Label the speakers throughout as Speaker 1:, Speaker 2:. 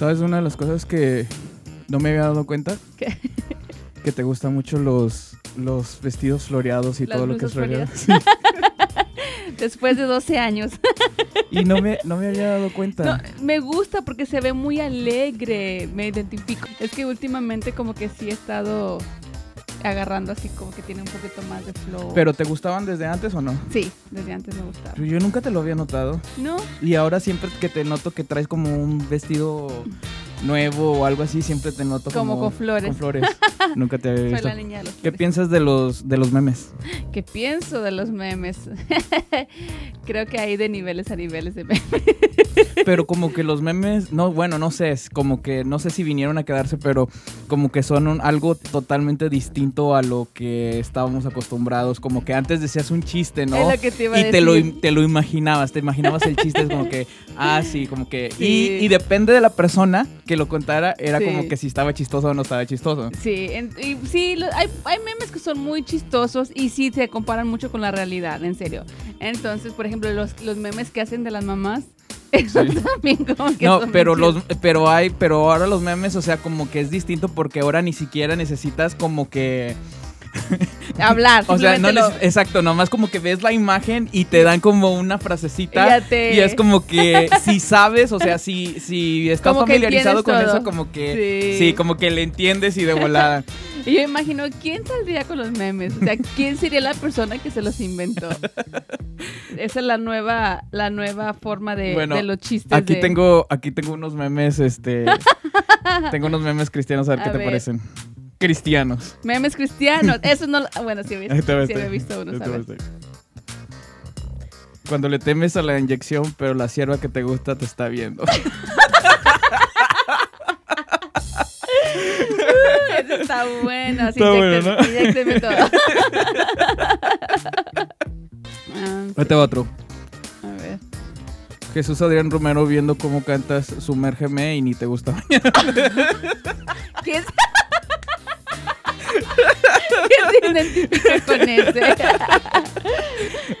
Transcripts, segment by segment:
Speaker 1: ¿Sabes una de las cosas que no me había dado cuenta?
Speaker 2: ¿Qué?
Speaker 1: Que te gustan mucho los, los vestidos floreados y
Speaker 2: Las
Speaker 1: todo lo que es floreado.
Speaker 2: Después de 12 años.
Speaker 1: Y no me, no me había dado cuenta.
Speaker 2: No, me gusta porque se ve muy alegre, me identifico. Es que últimamente como que sí he estado agarrando así como que tiene un poquito más de flow.
Speaker 1: ¿Pero te gustaban desde antes o no?
Speaker 2: Sí, desde antes me gustaba.
Speaker 1: Yo nunca te lo había notado.
Speaker 2: ¿No?
Speaker 1: Y ahora siempre que te noto que traes como un vestido nuevo o algo así, siempre te noto como,
Speaker 2: Como con flores.
Speaker 1: Con flores. nunca te había
Speaker 2: Soy
Speaker 1: visto.
Speaker 2: la niña de los
Speaker 1: ¿Qué piensas de los, de los memes?
Speaker 2: ¿Qué pienso de los memes? Creo que hay de niveles a niveles de memes.
Speaker 1: Pero como que los memes, no, bueno, no sé, es como que no sé si vinieron a quedarse, pero como que son un- algo totalmente distinto a lo que estábamos acostumbrados. Como que antes decías un chiste, ¿no?
Speaker 2: Es lo que te iba a
Speaker 1: y te lo, te lo imaginabas, te imaginabas el chiste, es como que, ah, sí, como que.
Speaker 2: Sí.
Speaker 1: Y, y depende de la persona que lo contara, era
Speaker 2: Sí.
Speaker 1: como que si estaba chistoso o no estaba chistoso.
Speaker 2: Sí, en- y sí, lo- hay, hay memes que son muy chistosos y sí se comparan mucho con la realidad, en serio. Entonces, por ejemplo, los, los memes que hacen de las mamás, eso
Speaker 1: Sí.
Speaker 2: también como que
Speaker 1: No, pero los, pero hay, pero ahora los memes, o sea, como que es distinto porque ahora ni siquiera necesitas como que.
Speaker 2: hablar.
Speaker 1: O sea, no neces- exacto, nomás como que ves la imagen y te dan como una frasecita.
Speaker 2: Te-
Speaker 1: Y es como que si sabes, o sea, si, si estás
Speaker 2: Como
Speaker 1: familiarizado con eso, como que
Speaker 2: Sí.
Speaker 1: sí. como que le entiendes y de volada.
Speaker 2: Y yo imagino, ¿quién saldría con los memes? O sea, ¿quién sería la persona que se los inventó? Esa es la nueva, la nueva forma de,
Speaker 1: Bueno,
Speaker 2: de los chistes.
Speaker 1: Aquí
Speaker 2: de-
Speaker 1: tengo, aquí tengo unos memes, este, tengo unos memes cristianos, a ver
Speaker 2: A
Speaker 1: qué te parecen. Cristianos.
Speaker 2: Memes cristianos. Eso no... lo- Bueno, sí, he visto, sí
Speaker 1: este.
Speaker 2: había visto unos.
Speaker 1: Este. Cuando le temes a la inyección, pero la sierva que te gusta te está viendo.
Speaker 2: Eso está bueno. Así
Speaker 1: Está bueno, ¿no?
Speaker 2: todo. Ah,
Speaker 1: va otro.
Speaker 2: a ver.
Speaker 1: Jesús Adrián Romero viendo cómo cantas Sumérgeme y ni te gusta.
Speaker 2: ¿Quién se... ¿Quién se identifica con ese?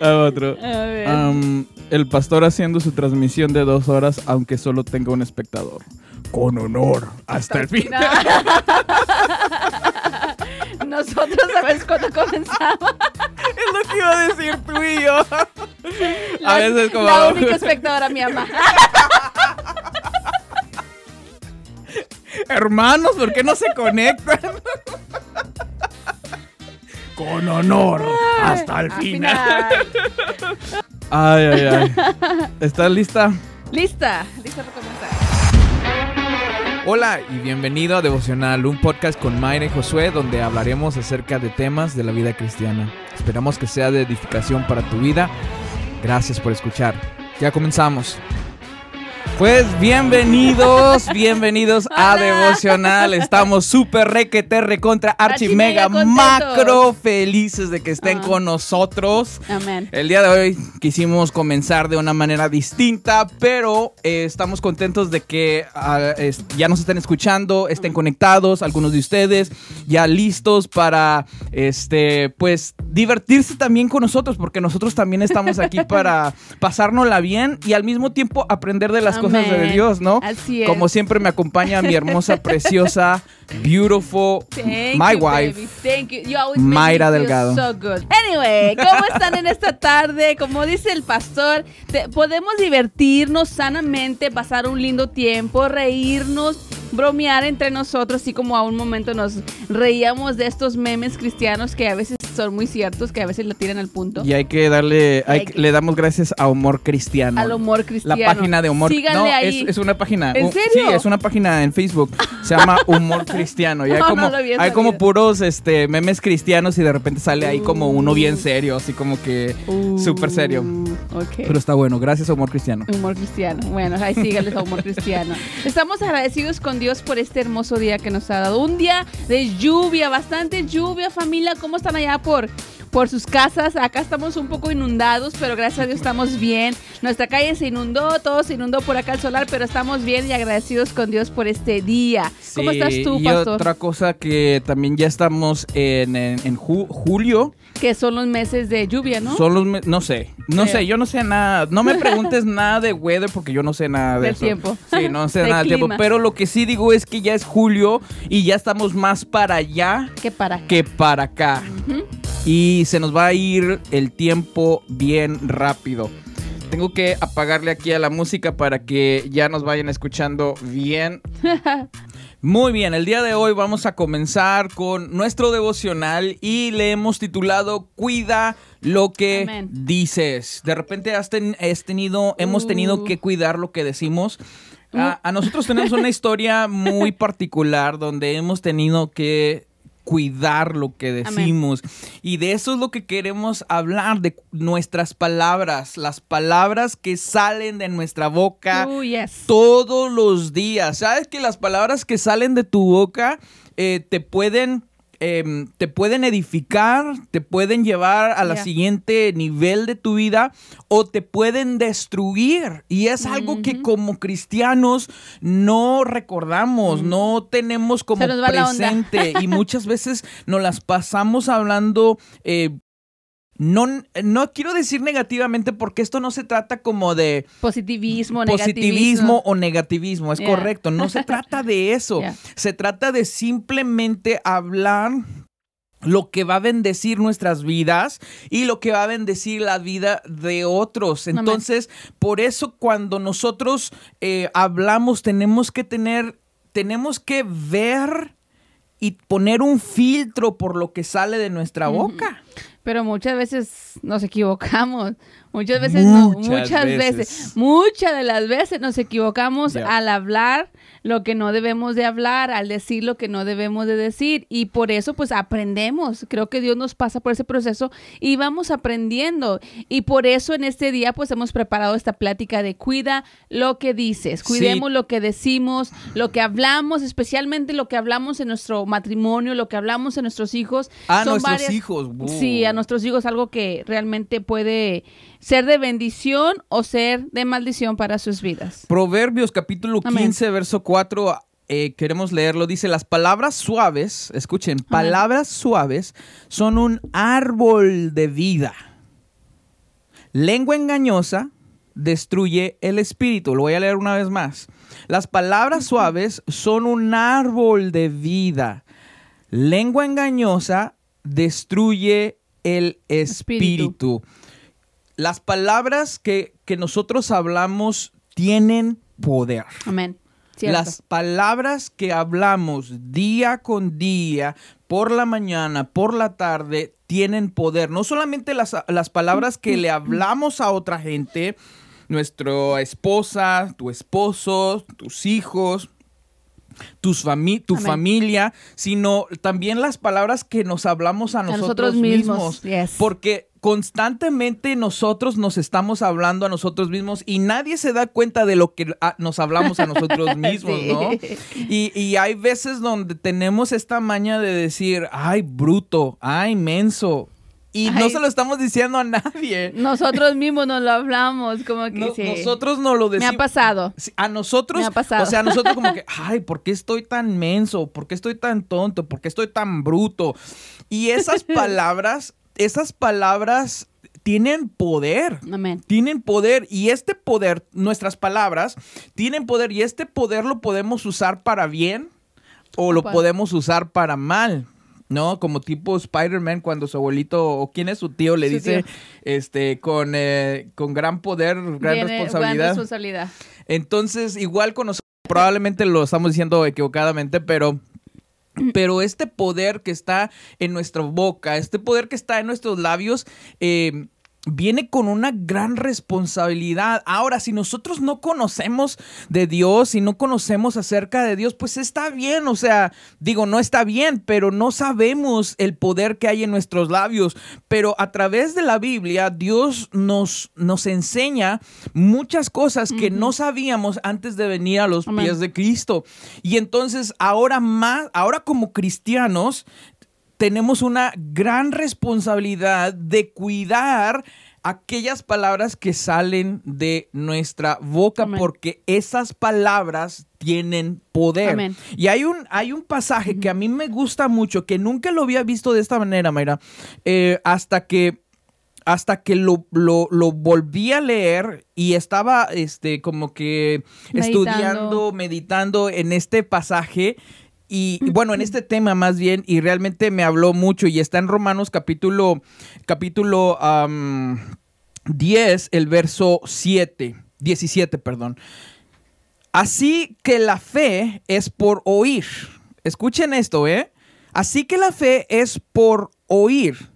Speaker 1: Otro.
Speaker 2: A ver.
Speaker 1: Am, el pastor haciendo su transmisión de dos horas, aunque solo tenga un espectador. Con honor, hasta, el final.
Speaker 2: Nosotros sabes cuándo comenzamos.
Speaker 1: Es lo que iba a decir tú y yo.
Speaker 2: La,
Speaker 1: a veces como...
Speaker 2: la única espectadora, mi mamá.
Speaker 1: Hermanos, ¿por qué no se conectan? Con honor, hasta el
Speaker 2: Al
Speaker 1: final. Ay, ay, ay. ¿Estás lista?
Speaker 2: Lista, lista para comenzar.
Speaker 1: Hola y bienvenido a Devocional, un podcast con Mayra y Josué donde hablaremos acerca de temas de la vida cristiana. Esperamos que sea de edificación para tu vida. Gracias por escuchar. Ya comenzamos. Pues bienvenidos, bienvenidos a
Speaker 2: Hola.
Speaker 1: Devocional. Estamos súper requete, recontra, archi,
Speaker 2: Archi
Speaker 1: mega, macro felices de que estén
Speaker 2: Ah.
Speaker 1: con nosotros.
Speaker 2: Amén.
Speaker 1: El día de hoy quisimos comenzar de una manera distinta, pero eh, estamos contentos de que ah, es- ya nos estén escuchando, estén conectados, algunos de ustedes ya listos para, este, pues, divertirse también con nosotros, porque nosotros también estamos aquí para pasárnosla bien y al mismo tiempo aprender de las cosas de
Speaker 2: Amén.
Speaker 1: Dios, ¿no?
Speaker 2: Así es.
Speaker 1: Como siempre me acompaña mi hermosa, preciosa, beautiful,
Speaker 2: Thank
Speaker 1: my
Speaker 2: you,
Speaker 1: wife.
Speaker 2: Thank you. You
Speaker 1: Mayra Delgado.
Speaker 2: So good. Anyway, ¿cómo están en esta tarde? Como dice el pastor, te- podemos divertirnos sanamente, pasar un lindo tiempo, reírnos, bromear entre nosotros, así como a un momento nos reíamos de estos memes cristianos que a veces son muy ciertos, que a veces lo tiran al punto.
Speaker 1: Y hay que darle, hay
Speaker 2: Hay
Speaker 1: que-
Speaker 2: que-
Speaker 1: le damos gracias a Humor Cristiano.
Speaker 2: Al humor
Speaker 1: La
Speaker 2: cristiano.
Speaker 1: página de humor.
Speaker 2: Síganle
Speaker 1: no,
Speaker 2: ahí.
Speaker 1: Es, es una página.
Speaker 2: ¿En
Speaker 1: uh,
Speaker 2: serio?
Speaker 1: Sí, es una página en Facebook. Se llama Humor Cristiano. Y hay
Speaker 2: No,
Speaker 1: como, hay como puros este, memes cristianos y de repente sale ahí como uno bien
Speaker 2: Uh.
Speaker 1: serio, así como que
Speaker 2: Uh,
Speaker 1: súper serio.
Speaker 2: Ok.
Speaker 1: Pero está bueno. Gracias a Humor Cristiano.
Speaker 2: Humor cristiano. Bueno, ahí síganles a humor cristiano. Estamos agradecidos con Dios por este hermoso día que nos ha dado. Un día de lluvia, bastante lluvia, familia. ¿Cómo están allá por, por sus casas. Acá estamos un poco inundados, pero gracias a Dios estamos bien. Nuestra calle se inundó, todo se inundó por acá el solar, pero estamos bien y agradecidos con Dios por este día. ¿Cómo estás tú,
Speaker 1: y
Speaker 2: pastor?
Speaker 1: otra cosa que también ya estamos en, en- en ju- julio.
Speaker 2: Que son los meses de lluvia, ¿no?
Speaker 1: Son los no sé, no
Speaker 2: Creo.
Speaker 1: sé, yo no sé nada. No me preguntes nada de weather porque yo no sé nada de
Speaker 2: Del
Speaker 1: eso.
Speaker 2: tiempo.
Speaker 1: Sí, no sé
Speaker 2: De
Speaker 1: nada del tiempo. Pero lo que sí digo es que ya es julio y ya estamos más para allá
Speaker 2: Que para
Speaker 1: que para acá.
Speaker 2: Ujú.
Speaker 1: Y se nos va a ir el tiempo bien rápido. Tengo que apagarle aquí a la música para que ya nos vayan escuchando bien. Muy bien, el día de hoy vamos a comenzar con nuestro devocional y le hemos titulado Cuida lo que dices. De repente has, ten- has tenido, hemos tenido
Speaker 2: Uh.
Speaker 1: que cuidar lo que decimos. A, a nosotros tenemos una historia muy particular donde hemos tenido que cuidar lo que
Speaker 2: Amén.
Speaker 1: decimos. Y de eso es lo que queremos hablar, de nuestras palabras, las palabras que salen de nuestra boca
Speaker 2: Oh, yes.
Speaker 1: todos los días. ¿Sabes que las palabras que salen de tu boca eh, te pueden... em, te pueden edificar, te pueden llevar a la siguiente nivel de tu vida o te pueden destruir. Y es algo que como cristianos no recordamos, no tenemos como presente. Y muchas veces nos las pasamos hablando eh, no, no quiero decir negativamente porque esto no se trata como de
Speaker 2: Positivismo,
Speaker 1: positivismo
Speaker 2: negativismo.
Speaker 1: o negativismo, es
Speaker 2: Yeah.
Speaker 1: correcto, no se trata de eso,
Speaker 2: Yeah.
Speaker 1: se trata de simplemente hablar lo que va a bendecir nuestras vidas y lo que va a bendecir la vida de otros.
Speaker 2: Amén.
Speaker 1: Entonces, por eso cuando nosotros eh, hablamos tenemos que tener, tenemos que ver y poner un filtro por lo que sale de nuestra boca.
Speaker 2: Pero muchas veces nos equivocamos. Muchas veces no.
Speaker 1: Muchas
Speaker 2: Muchas
Speaker 1: veces.
Speaker 2: veces. Muchas de las veces nos equivocamos al hablar lo que no debemos de hablar, al decir lo que no debemos de decir. Y por eso pues aprendemos. Creo que Dios nos pasa por ese proceso y vamos aprendiendo. Y por eso en este día pues hemos preparado esta plática de cuida lo que dices.
Speaker 1: Sí.
Speaker 2: Cuidemos lo que decimos, lo que hablamos, especialmente lo que hablamos en nuestro matrimonio, lo que hablamos en nuestros hijos.
Speaker 1: A
Speaker 2: Son
Speaker 1: nuestros
Speaker 2: varias-
Speaker 1: hijos. uh.
Speaker 2: Sí, a nuestros hijos algo que realmente puede ser de bendición o ser de maldición para sus vidas.
Speaker 1: Proverbios capítulo
Speaker 2: Amén.
Speaker 1: 15, verso 4, eh, queremos leerlo. Dice, las palabras suaves, escuchen, palabras suaves son un árbol de vida. Lengua engañosa destruye el espíritu. Lo voy a leer una vez más. Las palabras suaves son un árbol de vida. Lengua engañosa destruye el
Speaker 2: Espíritu.
Speaker 1: espíritu. Las palabras que, que nosotros hablamos tienen poder.
Speaker 2: Amén. Cierto.
Speaker 1: Las palabras que hablamos día con día, por la mañana, por la tarde, tienen poder. No solamente las, las palabras que le hablamos a otra gente, nuestra esposa, tu esposo, tus hijos, tus fami- tu
Speaker 2: Amén.
Speaker 1: familia, sino también las palabras que nos hablamos a nosotros,
Speaker 2: nosotros mismos,
Speaker 1: mismos.
Speaker 2: yes.
Speaker 1: Porque constantemente nosotros nos estamos hablando a nosotros mismos y nadie se da cuenta de lo que ah, nos hablamos a nosotros mismos,
Speaker 2: Sí.
Speaker 1: ¿no? Y, y hay veces donde tenemos esta maña de decir, ay, bruto, ay, menso. Y no se lo estamos diciendo a nadie.
Speaker 2: Nosotros mismos nos lo hablamos, como que
Speaker 1: No-
Speaker 2: sí.
Speaker 1: Nosotros no lo
Speaker 2: Me
Speaker 1: decimos.
Speaker 2: ha pasado.
Speaker 1: A nosotros,
Speaker 2: Me ha pasado.
Speaker 1: o sea, a nosotros como que, ay, ¿por qué estoy tan menso? ¿Por qué estoy tan tonto? ¿Por qué estoy tan bruto? Y esas palabras, esas palabras tienen poder.
Speaker 2: Amén.
Speaker 1: Tienen poder y este poder, nuestras palabras, tienen poder y este poder lo podemos usar para bien o lo podemos usar para mal. ¿No? Como tipo Spider-Man cuando su abuelito o quién es su tío le
Speaker 2: Su
Speaker 1: dice,
Speaker 2: tío.
Speaker 1: este, con, eh, con gran poder, gran
Speaker 2: Viene
Speaker 1: responsabilidad.
Speaker 2: Gran responsabilidad.
Speaker 1: Entonces, igual con nosotros, probablemente lo estamos diciendo equivocadamente, pero, pero este poder que está en nuestra boca, este poder que está en nuestros labios, eh, viene con una gran responsabilidad. Ahora, si nosotros no conocemos de Dios, si no conocemos acerca de Dios, pues está bien, o sea, digo, no está bien, pero no sabemos el poder que hay en nuestros labios. Pero a través de la Biblia, Dios nos, nos enseña muchas cosas que no sabíamos antes de venir a los
Speaker 2: Amén.
Speaker 1: pies de Cristo. Y entonces, ahora más, ahora como cristianos, tenemos una gran responsabilidad de cuidar aquellas palabras que salen de nuestra boca
Speaker 2: Amén.
Speaker 1: porque esas palabras tienen poder.
Speaker 2: Amén.
Speaker 1: Y hay un, hay un pasaje que a mí me gusta mucho, que nunca lo había visto de esta manera, Mayra, eh, hasta que hasta que lo, lo- lo volví a leer y estaba este como que
Speaker 2: Meditando.
Speaker 1: estudiando, meditando en este pasaje y y bueno, en este tema más bien, y realmente me habló mucho y está en Romanos capítulo, capítulo am, 10, el verso 7, 17, perdón. Así que la fe es por oír. Escuchen esto, ¿eh? Así que la fe es por oír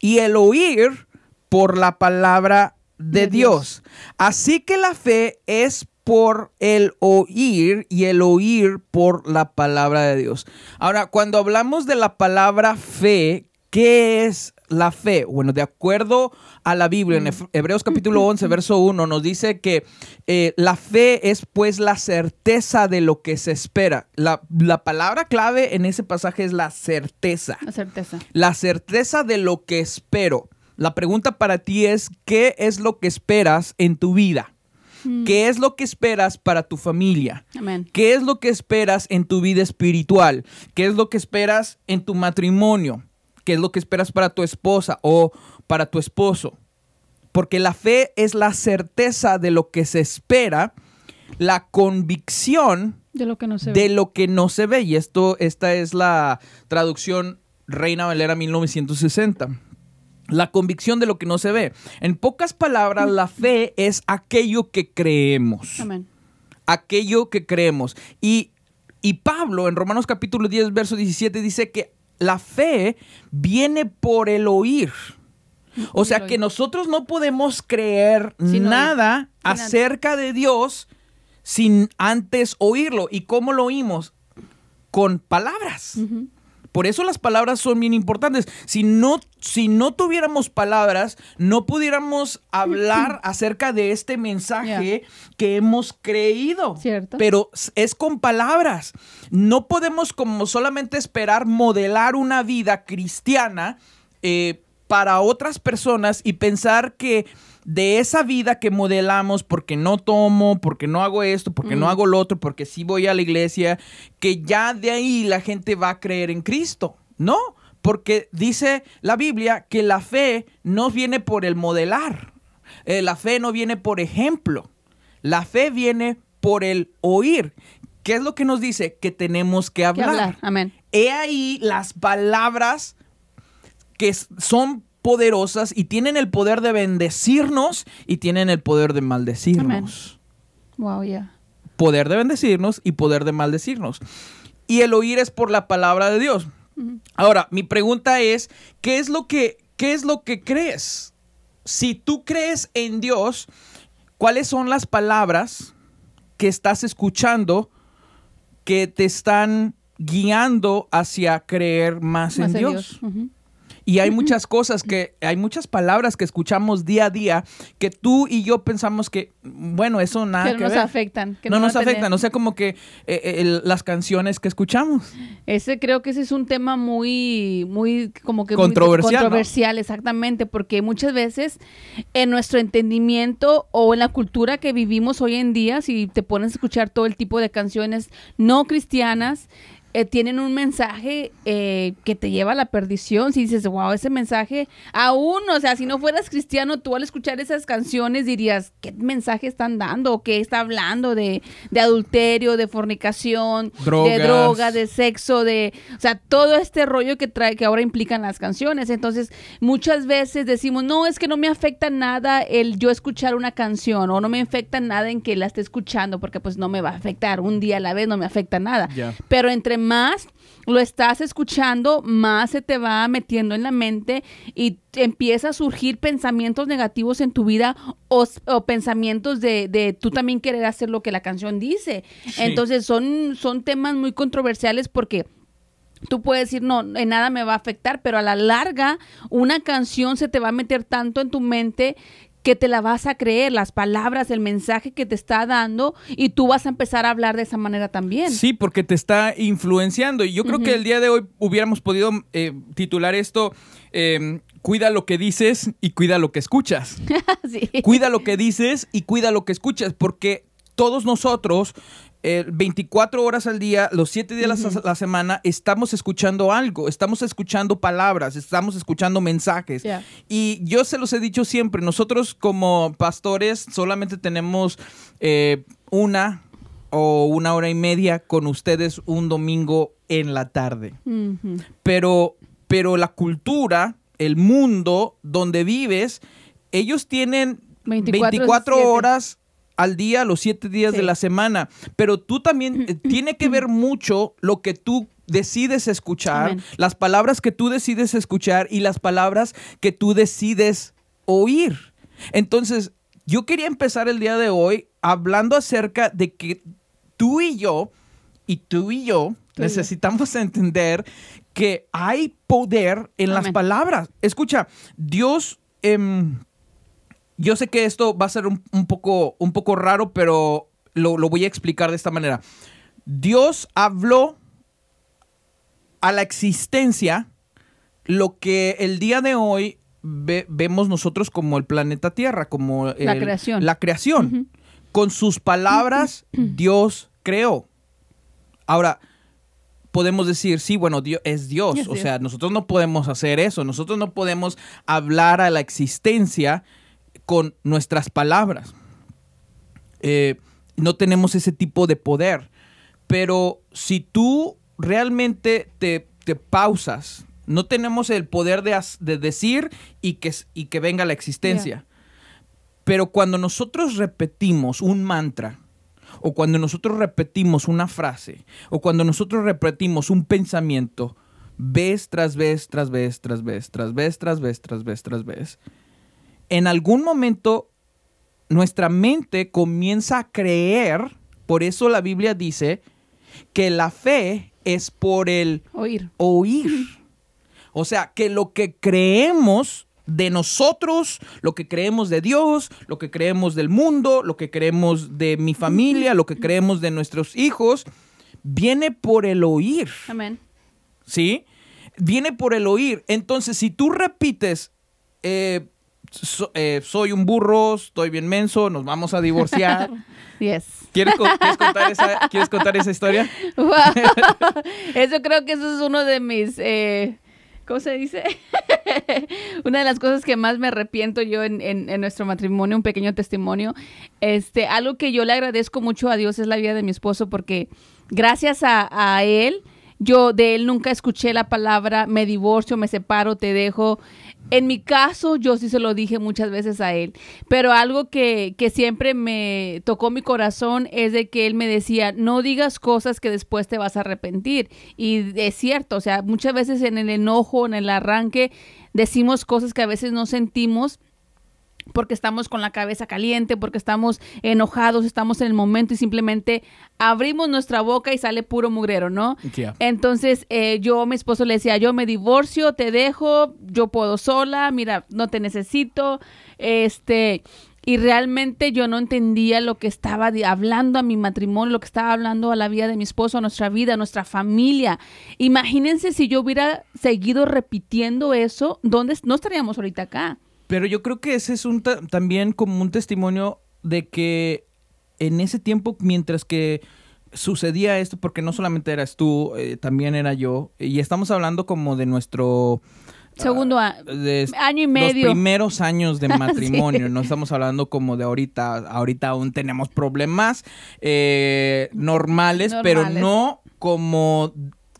Speaker 1: y el oír por la palabra de,
Speaker 2: De
Speaker 1: Dios. Así que la fe es por el oír y el oír por la palabra de Dios. Ahora, cuando hablamos de la palabra fe, ¿qué es la fe? Bueno, de acuerdo a la Biblia, en Hef- Hebreos capítulo 11, verso 1, nos dice que eh, la fe es pues la certeza de lo que se espera. La, la palabra clave en ese pasaje es la certeza
Speaker 2: La certeza.
Speaker 1: la certeza de lo que espero. La pregunta para ti es, ¿qué es lo que esperas en tu vida? ¿Qué es lo que esperas para tu familia?
Speaker 2: Amén.
Speaker 1: ¿Qué es lo que esperas en tu vida espiritual? ¿Qué es lo que esperas en tu matrimonio? ¿Qué es lo que esperas para tu esposa o para tu esposo? Porque la fe es la certeza de lo que se espera, la convicción
Speaker 2: De lo que no se
Speaker 1: de
Speaker 2: ve.
Speaker 1: lo que no se ve. Y esto, esta es la traducción Reina Valera 1960. La convicción de lo que no se ve. En pocas palabras, la fe es aquello que creemos.
Speaker 2: Amén.
Speaker 1: Aquello que creemos. Y, y Pablo en Romanos capítulo 10, verso 17 dice que la fe viene por el oír. O
Speaker 2: Por
Speaker 1: sea que nosotros no podemos creer
Speaker 2: Sin
Speaker 1: nada acerca de Dios sin antes oírlo. ¿Y cómo lo oímos? Con palabras. Por eso las palabras son bien importantes. Si no, si no tuviéramos palabras, no pudiéramos hablar acerca de este mensaje que hemos creído.
Speaker 2: Cierto.
Speaker 1: Pero es con palabras. No podemos como solamente esperar modelar una vida cristiana eh, para otras personas y pensar que de esa vida que modelamos, porque no tomo, porque no hago esto, porque no hago lo otro, porque sí voy a la iglesia, que ya de ahí la gente va a creer en Cristo. No, porque dice la Biblia que la fe no viene por el modelar. Eh, la fe no viene por ejemplo. La fe viene por el oír. ¿Qué es lo que nos dice? Que tenemos que
Speaker 2: Que
Speaker 1: hablar.
Speaker 2: hablar. Amén.
Speaker 1: He ahí las palabras que son poderosas y tienen el poder de bendecirnos y tienen el poder de maldecirnos.
Speaker 2: Wow, ya.
Speaker 1: Poder de bendecirnos y poder de maldecirnos. Y el oír es por la palabra de Dios. Ahora, mi pregunta es, ¿qué es lo que, qué es lo que crees? Si tú crees en Dios, ¿cuáles son las palabras que estás escuchando que te están guiando hacia creer más,
Speaker 2: Más
Speaker 1: en Dios? Y hay muchas cosas que, hay muchas palabras que escuchamos día a día que tú y yo pensamos que, bueno, eso nada
Speaker 2: Que
Speaker 1: que
Speaker 2: no nos
Speaker 1: ver.
Speaker 2: afectan. que
Speaker 1: no, nos
Speaker 2: van a tener-
Speaker 1: afectan, o sea, como que eh, eh, el- las canciones que escuchamos.
Speaker 2: Ese creo que ese es un tema muy, muy, como que
Speaker 1: Controversial,
Speaker 2: muy
Speaker 1: ¿no?
Speaker 2: controversial, exactamente, porque muchas veces en nuestro entendimiento o en la cultura que vivimos hoy en día, si te pones a escuchar todo el tipo de canciones no cristianas, eh, tienen un mensaje eh, que te lleva a la perdición. Si dices, wow, ese mensaje, aún, o sea, si no fueras cristiano, tú al escuchar esas canciones dirías, ¿qué mensaje están dando? ¿O ¿Qué está hablando de, de adulterio, de fornicación,
Speaker 1: Drogas.
Speaker 2: de droga, de sexo, de, o sea, todo este rollo que trae, que ahora implican las canciones. Entonces, muchas veces decimos, no, es que no me afecta nada el yo escuchar una canción o no me afecta nada en que la esté escuchando porque pues no me va a afectar. Un día a la vez no me afecta nada. Pero entre más lo estás escuchando, más se te va metiendo en la mente y empieza a surgir pensamientos negativos en tu vida o pensamientos de, de tú también querer hacer lo que la canción dice. Entonces son, son temas muy controversiales porque tú puedes decir, no, en nada me va a afectar, pero a la larga una canción se te va a meter tanto en tu mente que te la vas a creer, las palabras, el mensaje que te está dando y tú vas a empezar a hablar de esa manera también.
Speaker 1: Sí, porque te está influenciando. Y yo creo que el día de hoy hubiéramos podido eh, titular esto. eh, Cuida lo que dices y cuida lo que escuchas.
Speaker 2: Sí.
Speaker 1: Cuida lo que dices y cuida lo que escuchas, porque todos nosotros, eh, 24 horas al día, los 7 días a la- semana, estamos escuchando algo, estamos escuchando palabras, estamos escuchando mensajes. Y yo se los he dicho siempre, nosotros como pastores solamente tenemos eh, una o una hora y media con ustedes un domingo en la tarde. Pero, pero la cultura, el mundo donde vives, ellos tienen
Speaker 2: 24
Speaker 1: 24, horas al día, los 7 días
Speaker 2: Sí.
Speaker 1: de la semana. Pero tú también eh, tiene que ver mucho lo que tú decides escuchar, las palabras que tú decides escuchar y las palabras que tú decides oír. Entonces, yo quería empezar el día de hoy hablando acerca de que tú y yo, y tú y yo,
Speaker 2: Tú y yo.
Speaker 1: necesitamos entender que hay poder en las palabras. Escucha, Dios, em, yo sé que esto va a ser un, un poco, un poco raro, pero lo, lo voy a explicar de esta manera. Dios habló a la existencia lo que el día de hoy ve- vemos nosotros como el planeta Tierra, como
Speaker 2: La creación.
Speaker 1: La creación. Con sus palabras, Dios creó. Ahora, podemos decir, sí, bueno, Dios es Dios. O
Speaker 2: Dios.
Speaker 1: sea, nosotros no podemos hacer eso. Nosotros no podemos hablar a la existencia con nuestras palabras. Eh, no tenemos ese tipo de poder. Pero si tú realmente te, te pausas, no tenemos el poder de, decir y que, y que venga la existencia. Pero cuando nosotros repetimos un mantra, o cuando nosotros repetimos una frase, o cuando nosotros repetimos un pensamiento, vez tras vez, tras vez, tras vez, tras vez, tras vez, tras vez, tras vez, en algún momento nuestra mente comienza a creer, por eso la Biblia dice que la fe es por el
Speaker 2: Oír.
Speaker 1: oír. O sea, que lo que creemos de nosotros, lo que creemos de Dios, lo que creemos del mundo, lo que creemos de mi familia, lo que creemos de nuestros hijos, viene por el oír.
Speaker 2: Amén.
Speaker 1: ¿sí? Viene por el oír. Entonces, si tú repites, eh, so- eh, soy un burro, estoy bien menso, nos vamos a divorciar.
Speaker 2: Yes.
Speaker 1: ¿Quieres, co- quieres contar, esa, ¿Quieres contar esa historia?
Speaker 2: Wow. Eso creo que eso es uno de mis, eh, ¿cómo se dice? Una de las cosas que más me arrepiento yo en, en- en nuestro matrimonio, un pequeño testimonio. Este, algo que yo le agradezco mucho a Dios es la vida de mi esposo porque gracias a, a él, yo de él nunca escuché la palabra me divorcio, me separo, te dejo. En mi caso, yo sí se lo dije muchas veces a él, pero algo que, que siempre me tocó mi corazón es de que él me decía, no digas cosas que después te vas a arrepentir. Y es cierto, o sea, muchas veces en el enojo, en el arranque, decimos cosas que a veces no sentimos porque estamos con la cabeza caliente, porque estamos enojados, estamos en el momento y simplemente abrimos nuestra boca y sale puro mugrero, ¿no?
Speaker 1: Yeah.
Speaker 2: Entonces eh, yo mi esposo le decía, yo me divorcio, te dejo, yo puedo sola, mira, no te necesito, este, y realmente yo no entendía lo que estaba hablando a mi matrimonio, lo que estaba hablando a la vida de mi esposo, a nuestra vida, a nuestra familia. Imagínense si yo hubiera seguido repitiendo eso, ¿dónde no estaríamos ahorita acá?
Speaker 1: Pero yo creo que ese es un ta- también como un testimonio de que en ese tiempo, mientras que sucedía esto, porque no solamente eras tú, eh, también era yo, y estamos hablando como de nuestro...
Speaker 2: Segundo
Speaker 1: ah,
Speaker 2: a-
Speaker 1: de
Speaker 2: año y
Speaker 1: Los
Speaker 2: medio.
Speaker 1: primeros años de matrimonio,
Speaker 2: Sí.
Speaker 1: no estamos hablando como de ahorita, ahorita aún tenemos problemas eh, normales, pero no como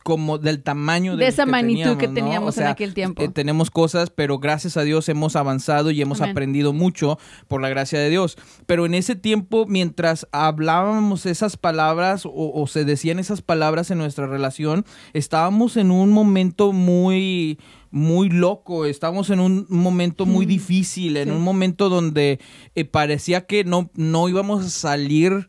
Speaker 1: como del tamaño
Speaker 2: De
Speaker 1: los
Speaker 2: esa magnitud que
Speaker 1: ¿no?
Speaker 2: teníamos en aquel tiempo.
Speaker 1: eh, tenemos cosas, pero gracias a Dios hemos avanzado y hemos
Speaker 2: Amén.
Speaker 1: aprendido mucho por la gracia de Dios. Pero en ese tiempo, mientras hablábamos esas palabras o, o se decían esas palabras en nuestra relación, estábamos en un momento muy muy loco, estábamos en un momento muy difícil, en
Speaker 2: Sí.
Speaker 1: un momento donde eh, parecía que no, no íbamos a salir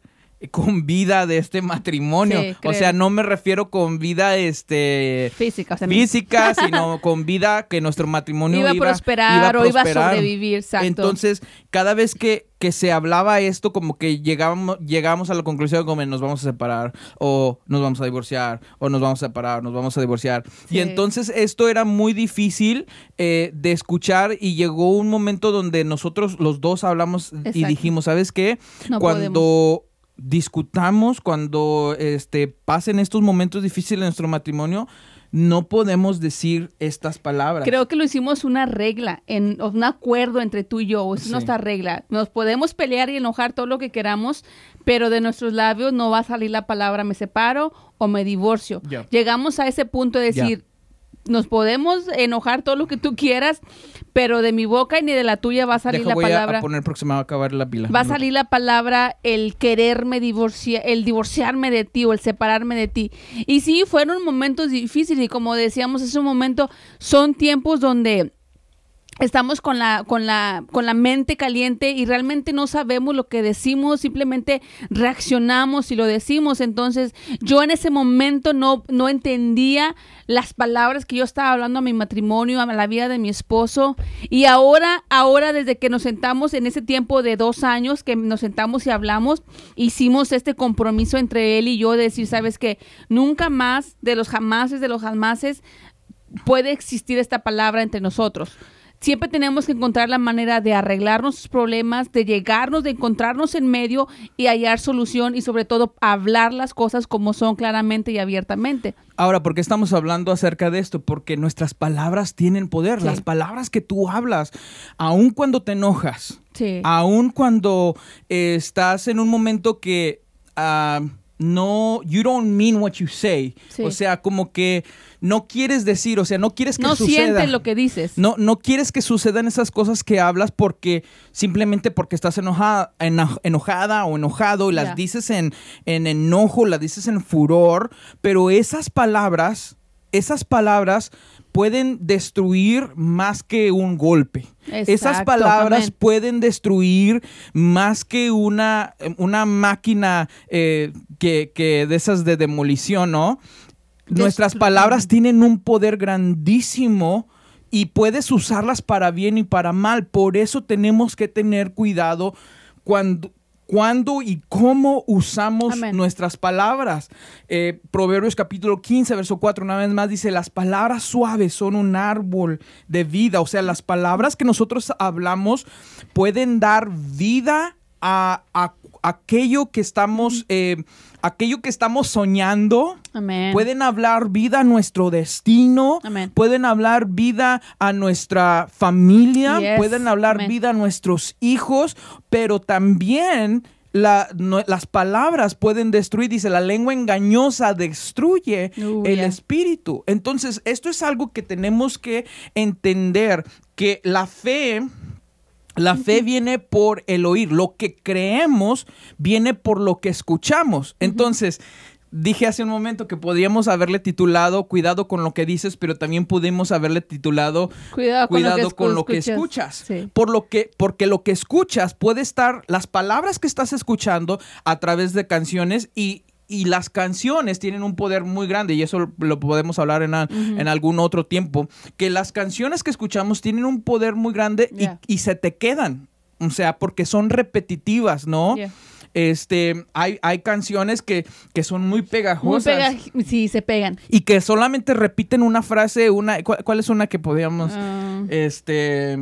Speaker 1: con vida de este matrimonio.
Speaker 2: Sí,
Speaker 1: o sea, no me refiero con vida este
Speaker 2: Física, o sea,
Speaker 1: física, sino con vida que nuestro matrimonio
Speaker 2: iba a
Speaker 1: iba,
Speaker 2: prosperar
Speaker 1: iba a
Speaker 2: o iba a sobrevivir, exacto.
Speaker 1: Entonces, cada vez que, que se hablaba esto, como que llegábamos, llegábamos a la conclusión como nos vamos a separar, o nos vamos a divorciar, o nos vamos a separar, nos vamos a divorciar.
Speaker 2: Sí.
Speaker 1: Y entonces esto era muy difícil eh, de escuchar y llegó un momento donde nosotros los dos hablamos y dijimos, ¿sabes qué?
Speaker 2: No
Speaker 1: cuando discutamos, cuando este, pasen estos momentos difíciles en nuestro matrimonio, no podemos decir estas palabras.
Speaker 2: Creo que lo hicimos una regla, en un acuerdo entre tú y yo, es
Speaker 1: Sí.
Speaker 2: nuestra regla. Nos podemos pelear y enojar todo lo que queramos, pero de nuestros labios no va a salir la palabra me separo o me divorcio. Llegamos a ese punto de decir, nos podemos enojar todo lo que tú quieras, pero de mi boca y ni de la tuya va a salir
Speaker 1: Deja,
Speaker 2: la
Speaker 1: voy
Speaker 2: palabra.
Speaker 1: a poner a acabar la pila.
Speaker 2: Va a salir la palabra el quererme divorciar, el divorciarme de ti o el separarme de ti. Y sí, fueron momentos difíciles y como decíamos hace un momento, son tiempos donde estamos con la, con la, con la mente caliente y realmente no sabemos lo que decimos, simplemente reaccionamos y lo decimos. Entonces, yo en ese momento no, no entendía las palabras que yo estaba hablando a mi matrimonio, a la vida de mi esposo. Y ahora, ahora desde que nos sentamos en ese tiempo de dos años, que nos sentamos y hablamos, hicimos este compromiso entre él y yo de decir, sabes que nunca más, de los jamases, de los jamases, puede existir esta palabra entre nosotros. Siempre tenemos que encontrar la manera de arreglar nuestros problemas, de llegarnos, de encontrarnos en medio y hallar solución y sobre todo hablar las cosas como son claramente y abiertamente.
Speaker 1: Ahora, ¿por qué estamos hablando acerca de esto? Porque nuestras palabras tienen poder.
Speaker 2: Sí.
Speaker 1: Las palabras que tú hablas, aun cuando te enojas,
Speaker 2: Sí.
Speaker 1: aun cuando eh, estás en un momento que ah, no, you don't mean what you say.
Speaker 2: Sí.
Speaker 1: O sea, como que no quieres decir, o sea, no quieres que
Speaker 2: no
Speaker 1: suceda.
Speaker 2: sientes lo que dices.
Speaker 1: No, no quieres que sucedan esas cosas que hablas porque simplemente porque estás enojada, eno- enojada o enojado y las dices en, en enojo, las dices en furor, pero esas palabras, esas palabras pueden destruir más que un golpe. Esas palabras pueden destruir más que una, una máquina eh, que, que de esas de demolición, ¿no? Nuestras palabras tienen un poder grandísimo y puedes usarlas para bien y para mal. Por eso tenemos que tener cuidado cuando, cuándo y cómo usamos
Speaker 2: Amén.
Speaker 1: nuestras palabras. Eh, Proverbios capítulo 15, verso 4, una vez más dice, las palabras suaves son un árbol de vida. O sea, las palabras que nosotros hablamos pueden dar vida a, a aquello que estamos, eh, aquello que estamos soñando.
Speaker 2: Amén.
Speaker 1: Pueden hablar vida a nuestro destino.
Speaker 2: Amén.
Speaker 1: Pueden hablar vida a nuestra familia.
Speaker 2: Yes.
Speaker 1: Pueden hablar
Speaker 2: Amén.
Speaker 1: vida a nuestros hijos. Pero también la- no- las palabras pueden destruir. Dice, la lengua engañosa destruye
Speaker 2: Uh,
Speaker 1: el espíritu. Entonces, esto es algo que tenemos que entender. Que la fe... La fe viene por el oír. Lo que creemos viene por lo que escuchamos. Entonces, dije hace un momento que podríamos haberle titulado Cuidado con lo que dices, pero también pudimos haberle titulado
Speaker 2: Cuidado con
Speaker 1: Cuidado
Speaker 2: lo que,
Speaker 1: con lo que
Speaker 2: escuchas. Sí.
Speaker 1: Por lo que, porque lo que escuchas puede estar, las palabras que estás escuchando a través de canciones y, y las canciones tienen un poder muy grande y eso lo podemos hablar en, a- en algún otro tiempo, que las canciones que escuchamos tienen un poder muy grande y-
Speaker 2: Yeah.
Speaker 1: y, se te quedan, o sea, porque son repetitivas, ¿no?
Speaker 2: Yeah.
Speaker 1: Este, hay, hay canciones que, que son muy
Speaker 2: Muy
Speaker 1: pegajosas
Speaker 2: pega- sí, se pegan.
Speaker 1: y que solamente repiten una frase, una, ¿cuál, cuál es una que podríamos,
Speaker 2: Ah,
Speaker 1: este,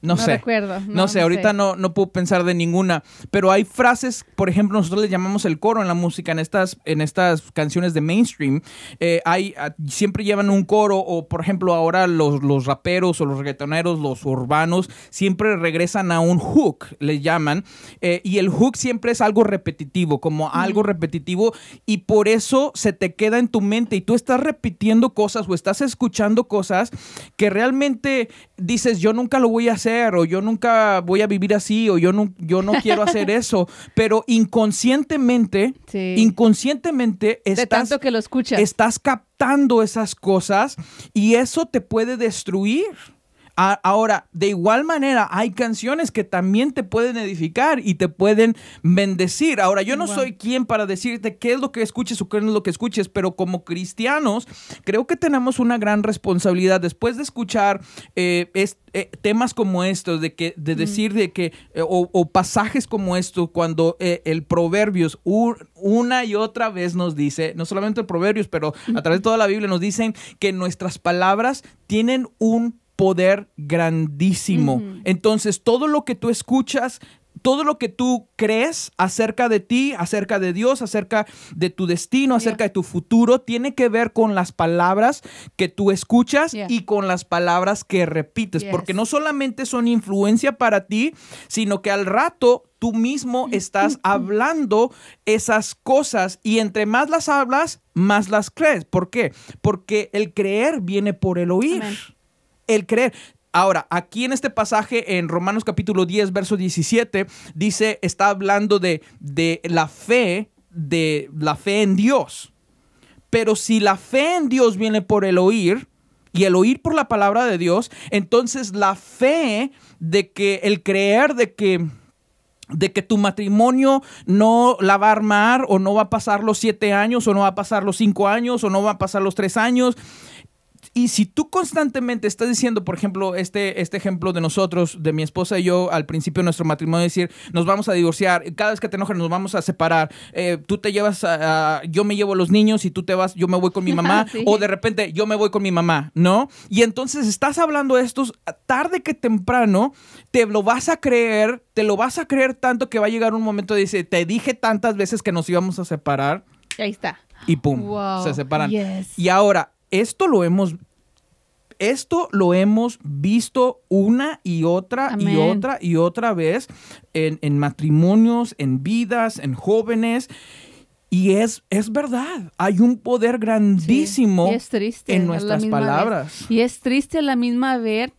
Speaker 1: no, sé.
Speaker 2: recuerdo.
Speaker 1: No, sé, ahorita no, no puedo pensar de ninguna, pero hay frases, por ejemplo, nosotros le llamamos el coro en la música, en estas, en estas canciones de mainstream, eh, hay, ah, siempre llevan un coro, o por ejemplo ahora los, los raperos o los reggaetoneros, los urbanos, siempre regresan a un hook, le llaman, eh, y el hook siempre es algo repetitivo, como algo repetitivo, y por eso se te queda en tu mente y tú estás repitiendo cosas o estás escuchando cosas que realmente dices, yo nunca lo voy a hacer, o yo nunca voy a vivir así, o yo no, yo no quiero hacer eso, pero inconscientemente,
Speaker 2: Sí.
Speaker 1: inconscientemente
Speaker 2: De tanto que lo escuchas.
Speaker 1: estás captando esas cosas y eso te puede destruir. Ahora, de igual manera, hay canciones que también te pueden edificar y te pueden bendecir. Ahora, yo no
Speaker 2: Wow.
Speaker 1: soy quien para decirte qué es lo que escuches o qué no es lo que escuches, pero como cristianos, creo que tenemos una gran responsabilidad después de escuchar eh, eh, temas como estos, de que de decir de que eh, o, o pasajes como estos, cuando eh, el Proverbios una y otra vez nos dice, no solamente el Proverbios, pero a través de toda la Biblia nos dicen que nuestras palabras tienen un poder grandísimo. Entonces, todo lo que tú escuchas, todo lo que tú crees acerca de ti, acerca de Dios, acerca de tu destino, acerca de tu futuro, tiene que ver con las palabras que tú escuchas
Speaker 2: Yeah.
Speaker 1: y con las palabras que repites,
Speaker 2: Yes.
Speaker 1: porque no solamente son influencia para ti, sino que al rato tú mismo estás hablando esas cosas y entre más las hablas, más las crees. ¿Por qué? Porque el creer viene por el oír. El creer. Ahora, aquí en este pasaje, en Romanos capítulo 10, verso 17, dice, está hablando de, de la fe, de la fe en Dios. Pero si la fe en Dios viene por el oír, y el oír por la palabra de Dios, entonces la fe de que el creer de que de que tu matrimonio no la va a armar o no va a pasar los siete años o no va a pasar los cinco años o no va a pasar los tres años. Y si tú constantemente estás diciendo, por ejemplo, este, este ejemplo de nosotros, de mi esposa y yo, al principio de nuestro matrimonio, decir, nos vamos a divorciar, cada vez que te enojas nos vamos a separar, eh, tú te llevas, a, a- yo me llevo a los niños y tú te vas, yo me voy con mi mamá,
Speaker 2: Sí.
Speaker 1: o de repente yo me voy con mi mamá, ¿no? Y entonces estás hablando de estos, tarde que temprano, te lo vas a creer, te lo vas a creer tanto que va a llegar un momento de decir, te dije tantas veces que nos íbamos a separar
Speaker 2: Ahí está.
Speaker 1: y pum,
Speaker 2: Wow.
Speaker 1: se separan.
Speaker 2: Yes.
Speaker 1: Y ahora, esto lo hemos esto lo hemos visto una y otra y otra y otra vez en, en matrimonios, en vidas, en jóvenes. Y es, es verdad, hay un poder grandísimo
Speaker 2: Sí, y es triste
Speaker 1: en nuestras
Speaker 2: vez.
Speaker 1: palabras.
Speaker 2: Y es triste a la misma ver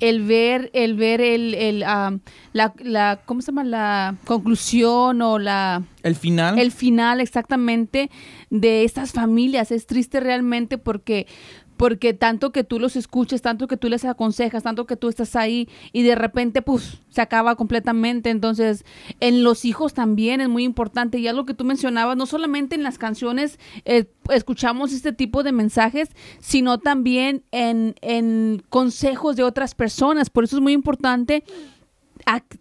Speaker 2: el ver el ver el, el, am, la, la cómo se llama la conclusión o la
Speaker 1: El final.
Speaker 2: el final exactamente de estas familias es triste realmente porque porque tanto que tú los escuches, tanto que tú les aconsejas, tanto que tú estás ahí y de repente pues se acaba completamente. Entonces, en los hijos también es muy importante. Y algo que tú mencionabas, no solamente en las canciones eh, escuchamos este tipo de mensajes, sino también en, en consejos de otras personas. Por eso es muy importante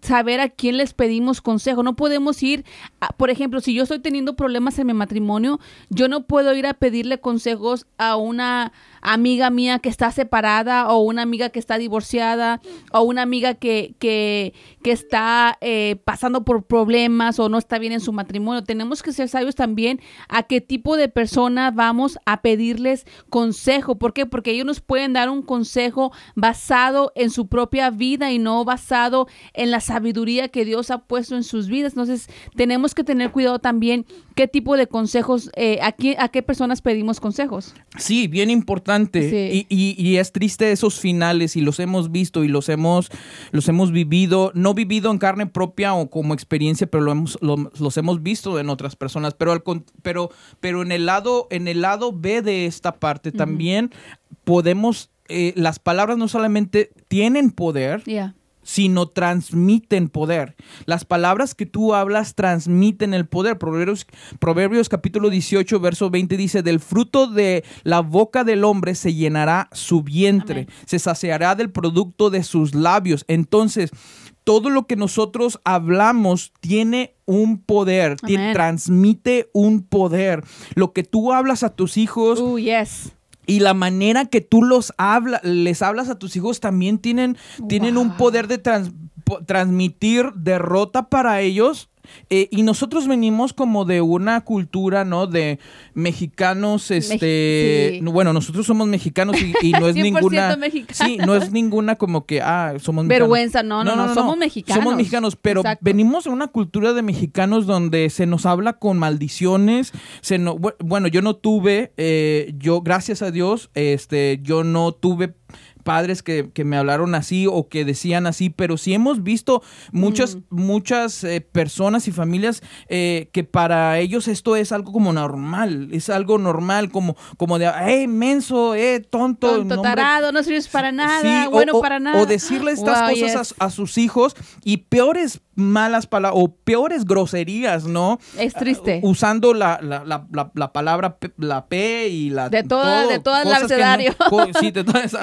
Speaker 2: saber a quién les pedimos consejo. No podemos ir, a- por ejemplo, si yo estoy teniendo problemas en mi matrimonio, yo no puedo ir a pedirle consejos a una amiga mía que está separada o una amiga que está divorciada o una amiga que, que, está eh, pasando por problemas o no está bien en su matrimonio. Tenemos que ser sabios también a qué tipo de persona vamos a pedirles consejo. ¿Por qué? Porque ellos nos pueden dar un consejo basado en su propia vida y no basado en la sabiduría que Dios ha puesto en sus vidas. Entonces, tenemos que tener cuidado también qué tipo de consejos, eh, a, qué, a qué personas pedimos consejos.
Speaker 1: Sí, bien importante.
Speaker 2: Sí.
Speaker 1: Y, y- y es triste esos finales y los hemos visto y los hemos, los hemos vivido, no vivido en carne propia o como experiencia, pero lo hemos, lo- los hemos visto en otras personas. Pero, al pero, pero en el lado, en el lado B de esta parte también podemos, eh, las palabras no solamente tienen poder. Sino transmiten poder. Las palabras que tú hablas transmiten el poder. Proverbios, Proverbios capítulo 18, verso 20 dice, del fruto de la boca del hombre se llenará su vientre,
Speaker 2: Amén.
Speaker 1: se saciará del producto de sus labios. Entonces, todo lo que nosotros hablamos tiene un poder, transmite un poder. Lo que tú hablas a tus hijos,
Speaker 2: Uh, yes.
Speaker 1: Y la manera que tú los habla, les hablas a tus hijos también tienen, tienen un poder de trans- transmitir derrota para ellos. Eh, y nosotros venimos como de una cultura, ¿no? De mexicanos, este...
Speaker 2: sí.
Speaker 1: Bueno, nosotros somos mexicanos y, y no es
Speaker 2: 100%
Speaker 1: ninguna...
Speaker 2: mexicanos.
Speaker 1: Sí, no es ninguna como que, ah, somos mexicanos.
Speaker 2: Vergüenza, no, no, no, somos mexicanos.
Speaker 1: Somos mexicanos, pero
Speaker 2: Exacto.
Speaker 1: venimos de una cultura de mexicanos donde se nos habla con maldiciones. Se no, bu- bueno, yo no tuve, eh, yo, gracias a Dios, este, yo no tuve padres que, que me hablaron así o que decían así, pero sí hemos visto muchas, muchas eh, personas y familias eh, que para ellos esto es algo como normal, es algo normal, como, como de, hey, menso, eh, tonto.
Speaker 2: Tonto,
Speaker 1: no, hombre".
Speaker 2: tarado, no sirves para nada,
Speaker 1: Sí,
Speaker 2: bueno
Speaker 1: o,
Speaker 2: para nada.
Speaker 1: O decirle estas
Speaker 2: Wow,
Speaker 1: cosas
Speaker 2: yes.
Speaker 1: a, a sus hijos y peores malas palabras o peores groserías, ¿no?
Speaker 2: Es triste.
Speaker 1: Uh, usando la, la, la, la, la palabra P, la P y la
Speaker 2: De toda- de todo abecedario.
Speaker 1: co- sí, de toda esa,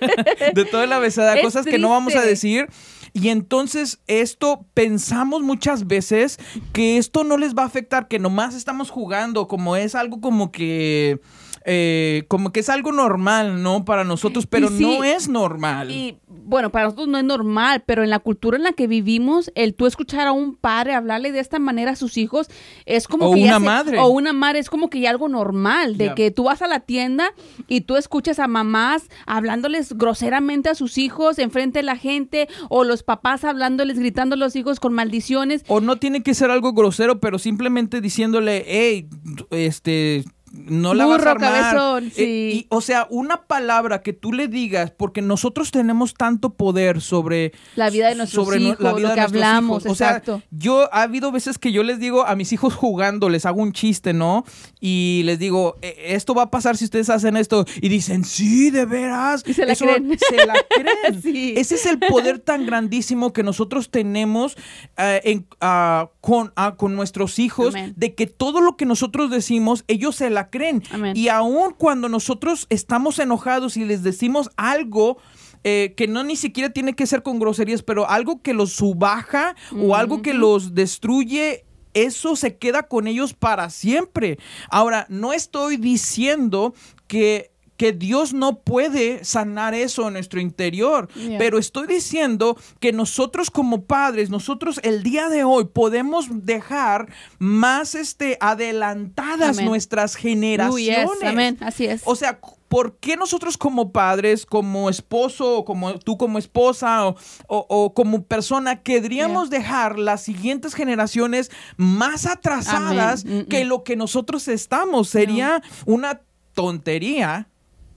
Speaker 1: de todo el abecedario,
Speaker 2: Es
Speaker 1: cosas que no vamos a decir. Y entonces esto pensamos muchas veces que esto no les va a afectar, que nomás estamos jugando, como es algo como que eh, como que es algo normal, ¿no? Para nosotros, pero
Speaker 2: sí,
Speaker 1: no es normal.
Speaker 2: Y bueno, para nosotros no es normal, pero en la cultura en la que vivimos, el tú escuchar a un padre hablarle de esta manera a sus hijos es como
Speaker 1: O
Speaker 2: que ya
Speaker 1: una
Speaker 2: se-
Speaker 1: madre.
Speaker 2: o una madre es como que ya algo normal de que tú vas a la tienda y tú escuchas a mamás hablándoles groseramente a sus hijos enfrente de la gente o los papás hablándoles gritando a los hijos con maldiciones.
Speaker 1: O no tiene que ser algo grosero, pero simplemente diciéndole, hey, este, no la vas a armar.
Speaker 2: cabezón,
Speaker 1: Eh,
Speaker 2: sí.
Speaker 1: y, o sea, una palabra que tú le digas, porque nosotros tenemos tanto poder sobre
Speaker 2: La vida de nuestros
Speaker 1: sobre
Speaker 2: hijos,
Speaker 1: la vida
Speaker 2: lo
Speaker 1: de
Speaker 2: que hablamos,
Speaker 1: hijos. O sea,
Speaker 2: exacto.
Speaker 1: yo ha habido veces que yo les digo a mis hijos jugando, les hago un chiste, ¿no? Y les digo, "E- esto va a pasar si ustedes hacen esto. Y dicen, sí, de veras.
Speaker 2: Y se la
Speaker 1: Eso-
Speaker 2: creen.
Speaker 1: Se la creen.
Speaker 2: Sí.
Speaker 1: Ese es el poder tan grandísimo que nosotros tenemos eh, en- ah, con, ah, con nuestros hijos, de que todo lo que nosotros decimos, ellos se la creen.
Speaker 2: Amén.
Speaker 1: Y aun cuando nosotros estamos enojados y les decimos algo, eh, que no ni siquiera tiene que ser con groserías, pero algo que los subaja o algo que los destruye. Eso se queda con ellos para siempre. Ahora, no estoy diciendo que, que Dios no puede sanar eso en nuestro interior,
Speaker 2: Yeah.
Speaker 1: pero estoy diciendo que nosotros como padres, nosotros el día de hoy podemos dejar más este, adelantadas nuestras
Speaker 2: Uy,
Speaker 1: generaciones.
Speaker 2: yes, así es.
Speaker 1: O sea, ¿por qué nosotros como padres, como esposo, o como tú como esposa o, o- o como persona, querríamos dejar las siguientes generaciones más atrasadas.
Speaker 2: Mm,
Speaker 1: que
Speaker 2: mm.
Speaker 1: lo que nosotros estamos? Sería una tontería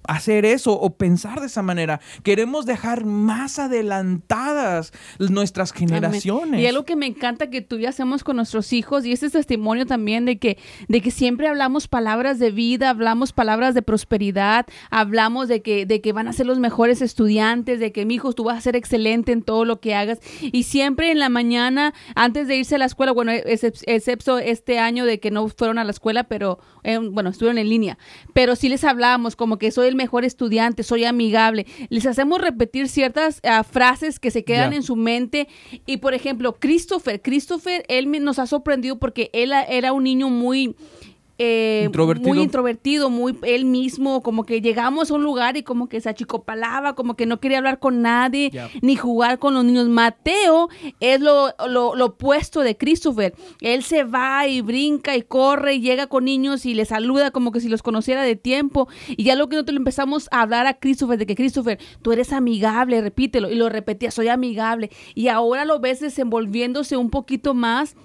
Speaker 1: hacer eso o pensar de esa manera. Queremos dejar más adelantadas nuestras generaciones.
Speaker 2: Amén. Y algo que me encanta que tú y hacemos con nuestros hijos, y ese testimonio también de que, de que siempre hablamos palabras de vida, hablamos palabras de prosperidad, hablamos de que, de que van a ser los mejores estudiantes, de que mi hijo tú vas a ser excelente en todo lo que hagas. Y siempre en la mañana, antes de irse a la escuela, bueno, excep- excepto este año de que no fueron a la escuela, pero eh, bueno, estuvieron en línea. Pero sí les hablábamos como que soy el mejor estudiante, soy amigable. Les hacemos repetir ciertas ah, frases que se quedan en su mente. Y por ejemplo, Christopher, Christopher, él nos ha sorprendido porque él era un niño muy... eh,
Speaker 1: Introvertido.
Speaker 2: muy introvertido, muy él mismo, como que llegamos a un lugar y como que se achicopalaba, como que no quería hablar con nadie, ni jugar con los niños. Mateo es lo, lo, lo opuesto de Christopher. Él se va y brinca y corre y llega con niños y les saluda como que si los conociera de tiempo. Y ya lo que nosotros le empezamos a hablar a Christopher, de que Christopher, tú eres amigable, repítelo. Y lo repetía, soy amigable. Y ahora lo ves desenvolviéndose un poquito más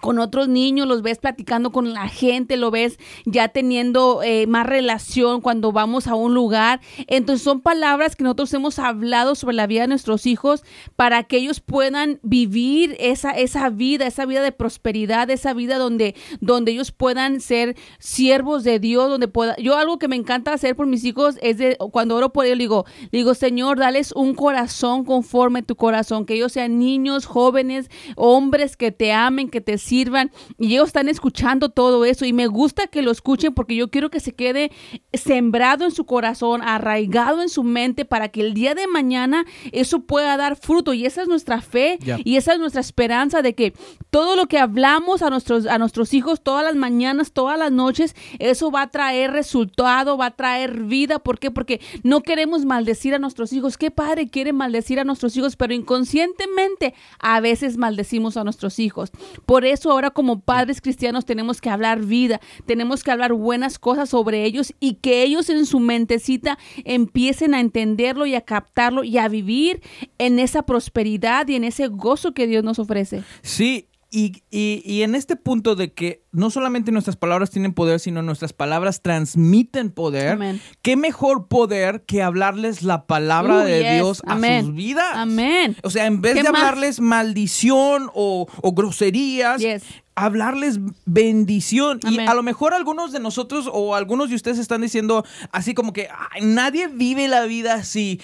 Speaker 2: con otros niños, los ves platicando con la gente, lo ves ya teniendo eh, más relación cuando vamos a un lugar. Entonces son palabras que nosotros hemos hablado sobre la vida de nuestros hijos para que ellos puedan vivir esa, esa vida, esa vida de prosperidad, esa vida donde, donde ellos puedan ser siervos de Dios, donde pueda... Yo algo que me encanta hacer por mis hijos es de, cuando oro por ellos, digo, digo, Señor, dales un corazón conforme tu corazón, que ellos sean niños, jóvenes, hombres que te amen, que te sirvan y ellos están escuchando todo eso y me gusta que lo escuchen porque yo quiero que se quede sembrado en su corazón, arraigado en su mente para que el día de mañana eso pueda dar fruto y esa es nuestra fe y esa es nuestra esperanza de que todo lo que hablamos a nuestros a nuestros hijos todas las mañanas, todas las noches, eso va a traer resultado, va a traer vida, ¿por qué? Porque no queremos maldecir a nuestros hijos. ¿Qué padre quiere maldecir a nuestros hijos? Pero inconscientemente a veces maldecimos a nuestros hijos. Por eso ahora como padres cristianos tenemos que hablar vida, tenemos que hablar buenas cosas sobre ellos y que ellos en su mentecita empiecen a entenderlo y a captarlo y a vivir en esa prosperidad y en ese gozo que Dios nos ofrece.
Speaker 1: Sí, y, y- y en este punto de que no solamente nuestras palabras tienen poder, sino nuestras palabras transmiten poder,
Speaker 2: Amén.
Speaker 1: ¿qué mejor poder que hablarles la palabra
Speaker 2: Uh,
Speaker 1: de
Speaker 2: yes.
Speaker 1: Dios a sus vidas?
Speaker 2: Amén.
Speaker 1: O sea, en vez
Speaker 2: ¿Qué
Speaker 1: de
Speaker 2: más?
Speaker 1: hablarles maldición o, o groserías,
Speaker 2: Yes.
Speaker 1: hablarles bendición. Y a lo mejor algunos de nosotros o algunos de ustedes están diciendo así como que "Ay, nadie vive la vida así.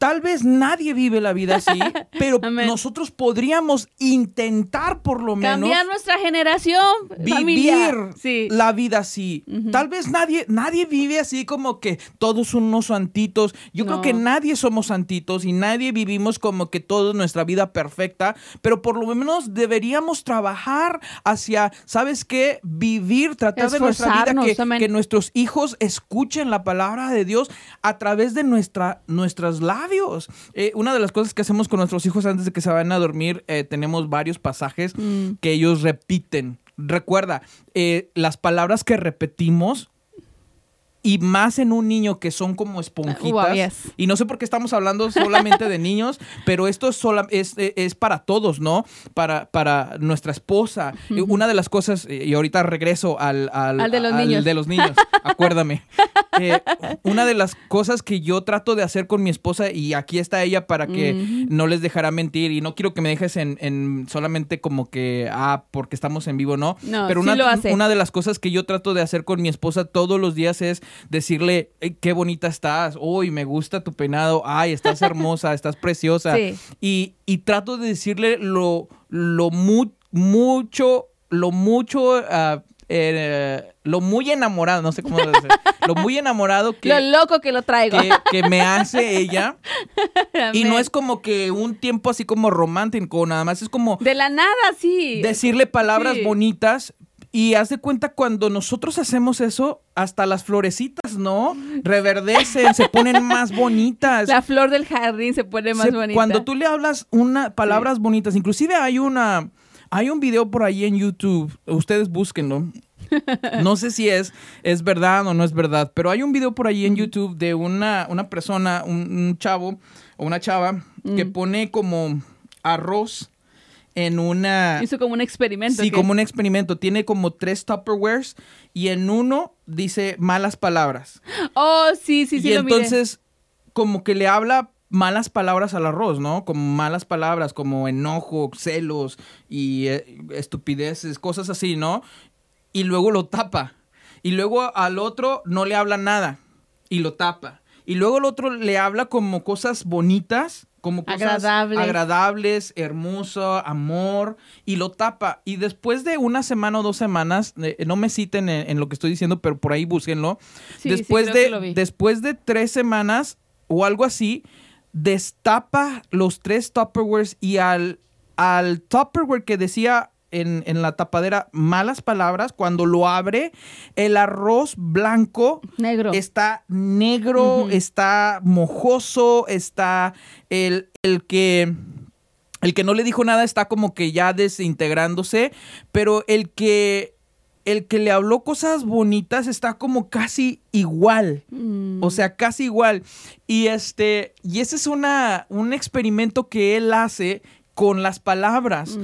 Speaker 1: Tal vez nadie vive la vida así, pero nosotros podríamos intentar por lo menos
Speaker 2: Cambiar nuestra generación, familia.
Speaker 1: vivir
Speaker 2: Sí.
Speaker 1: la vida así. Tal vez nadie, nadie vive así como que todos unos santitos. Yo creo que nadie somos santitos y nadie vivimos como que toda nuestra vida perfecta, pero por lo menos deberíamos trabajar hacia, ¿sabes qué? Vivir, tratar de nuestra vida que, nuestros hijos escuchen la palabra de Dios a través de nuestra, nuestros labios. Eh, una de las cosas que hacemos con nuestros hijos antes de que se vayan a dormir, eh, tenemos varios pasajes
Speaker 2: Mm.
Speaker 1: que ellos repiten. Recuerda, eh, las palabras que repetimos y más en un niño que son como esponjitas.
Speaker 2: Wow, yes.
Speaker 1: Y no sé por qué estamos hablando solamente de niños, pero esto es, sola- es, es para todos, ¿no? Para, para nuestra esposa. Una de las cosas, eh, y ahorita regreso al, al,
Speaker 2: Al de los niños.
Speaker 1: de los niños, acuérdame. Eh, una de las cosas que yo trato de hacer con mi esposa, y aquí está ella para que no les dejará mentir, y no quiero que me dejes en, en solamente como que, ah, porque estamos en vivo, no.
Speaker 2: No,
Speaker 1: Pero
Speaker 2: sí lo hace.
Speaker 1: una de las cosas que yo trato de hacer con mi esposa todos los días es decirle, "Ey, qué bonita estás, uy, me gusta tu peinado, ay, estás hermosa, estás preciosa.
Speaker 2: Sí.
Speaker 1: Y, y trato de decirle lo, lo mu- mucho, lo mucho, ah, eh, lo muy enamorado, no sé cómo decir, lo muy enamorado que,
Speaker 2: Lo loco que lo traigo.
Speaker 1: que, que me hace ella. Y no es como que un tiempo así como romántico, nada más es como
Speaker 2: De la nada, sí.
Speaker 1: decirle palabras
Speaker 2: Sí.
Speaker 1: bonitas. Y haz de cuenta cuando nosotros hacemos eso, hasta las florecitas, ¿no? Reverdecen, se ponen más bonitas.
Speaker 2: La flor del jardín se pone más
Speaker 1: Se-
Speaker 2: bonita.
Speaker 1: Cuando tú le hablas una palabras bonitas, inclusive hay una hay un video por ahí en YouTube, ustedes búsquenlo. No sé si es, es verdad o no es verdad, pero hay un video por ahí en YouTube de una, una persona, un, un chavo o una chava que pone como arroz en una...
Speaker 2: Hizo como un experimento.
Speaker 1: Sí,
Speaker 2: ¿qué?
Speaker 1: como un experimento. Tiene como tres Tupperwares y en uno dice malas palabras.
Speaker 2: Oh, sí, sí, sí
Speaker 1: y
Speaker 2: lo miré.
Speaker 1: entonces como que le habla malas palabras al arroz, ¿no? Como malas palabras, como enojo, celos y eh, estupideces, cosas así, ¿no? Y luego lo tapa. Y luego al otro no le habla nada y lo tapa. Y luego el otro le habla como cosas bonitas, como cosas
Speaker 2: Agradables.
Speaker 1: agradables, hermoso, amor, y lo tapa. Y después de una semana o dos semanas, eh, no me citen en, en lo que estoy diciendo, pero por ahí búsquenlo.
Speaker 2: Sí, sí,
Speaker 1: después,
Speaker 2: que
Speaker 1: de, después de tres semanas o algo así, destapa los tres Tupperwares y al, al Tupperware que decía en, en la tapadera malas palabras, cuando lo abre, el arroz blanco
Speaker 2: Negro.
Speaker 1: está negro, está mojoso, está el, el que... El que no le dijo nada está como que ya desintegrándose, pero el que el que le habló cosas bonitas está como casi igual.
Speaker 2: Mm.
Speaker 1: O sea, casi igual. Y este, y ese es una, un experimento que él hace con las palabras.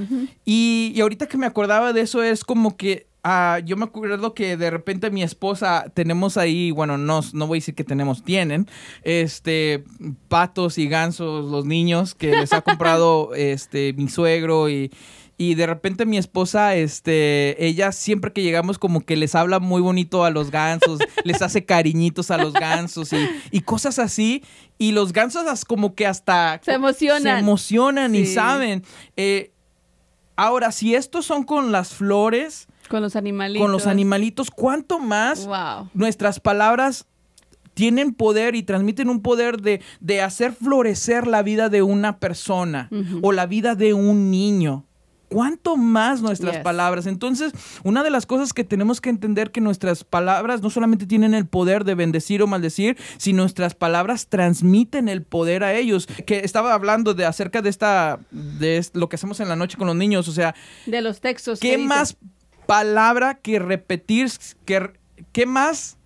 Speaker 1: Y, y ahorita que me acordaba de eso es como que ah, yo me acuerdo que de repente mi esposa tenemos ahí, bueno, no, no voy a decir que tenemos, tienen, este, patos y gansos, los niños que les ha comprado este, mi suegro y... Y de repente mi esposa, este, ella siempre que llegamos como que les habla muy bonito a los gansos, les hace cariñitos a los gansos y, y cosas así. Y los gansos como que hasta
Speaker 2: Se emocionan.
Speaker 1: se emocionan y saben. Eh, ahora, si estos son con las flores,
Speaker 2: Con los animalitos.
Speaker 1: con los animalitos, ¿cuánto más
Speaker 2: Wow.
Speaker 1: nuestras palabras tienen poder y transmiten un poder de, de hacer florecer la vida de una persona o la vida de un niño? ¿Cuánto más nuestras palabras? Entonces, una de las cosas que tenemos que entender que nuestras palabras no solamente tienen el poder de bendecir o maldecir, sino nuestras palabras transmiten el poder a ellos. Que estaba hablando de acerca de esta de lo que hacemos en la noche con los niños, o sea,
Speaker 2: De los textos.
Speaker 1: ¿Qué más palabra que repetir? Que, ¿Qué más?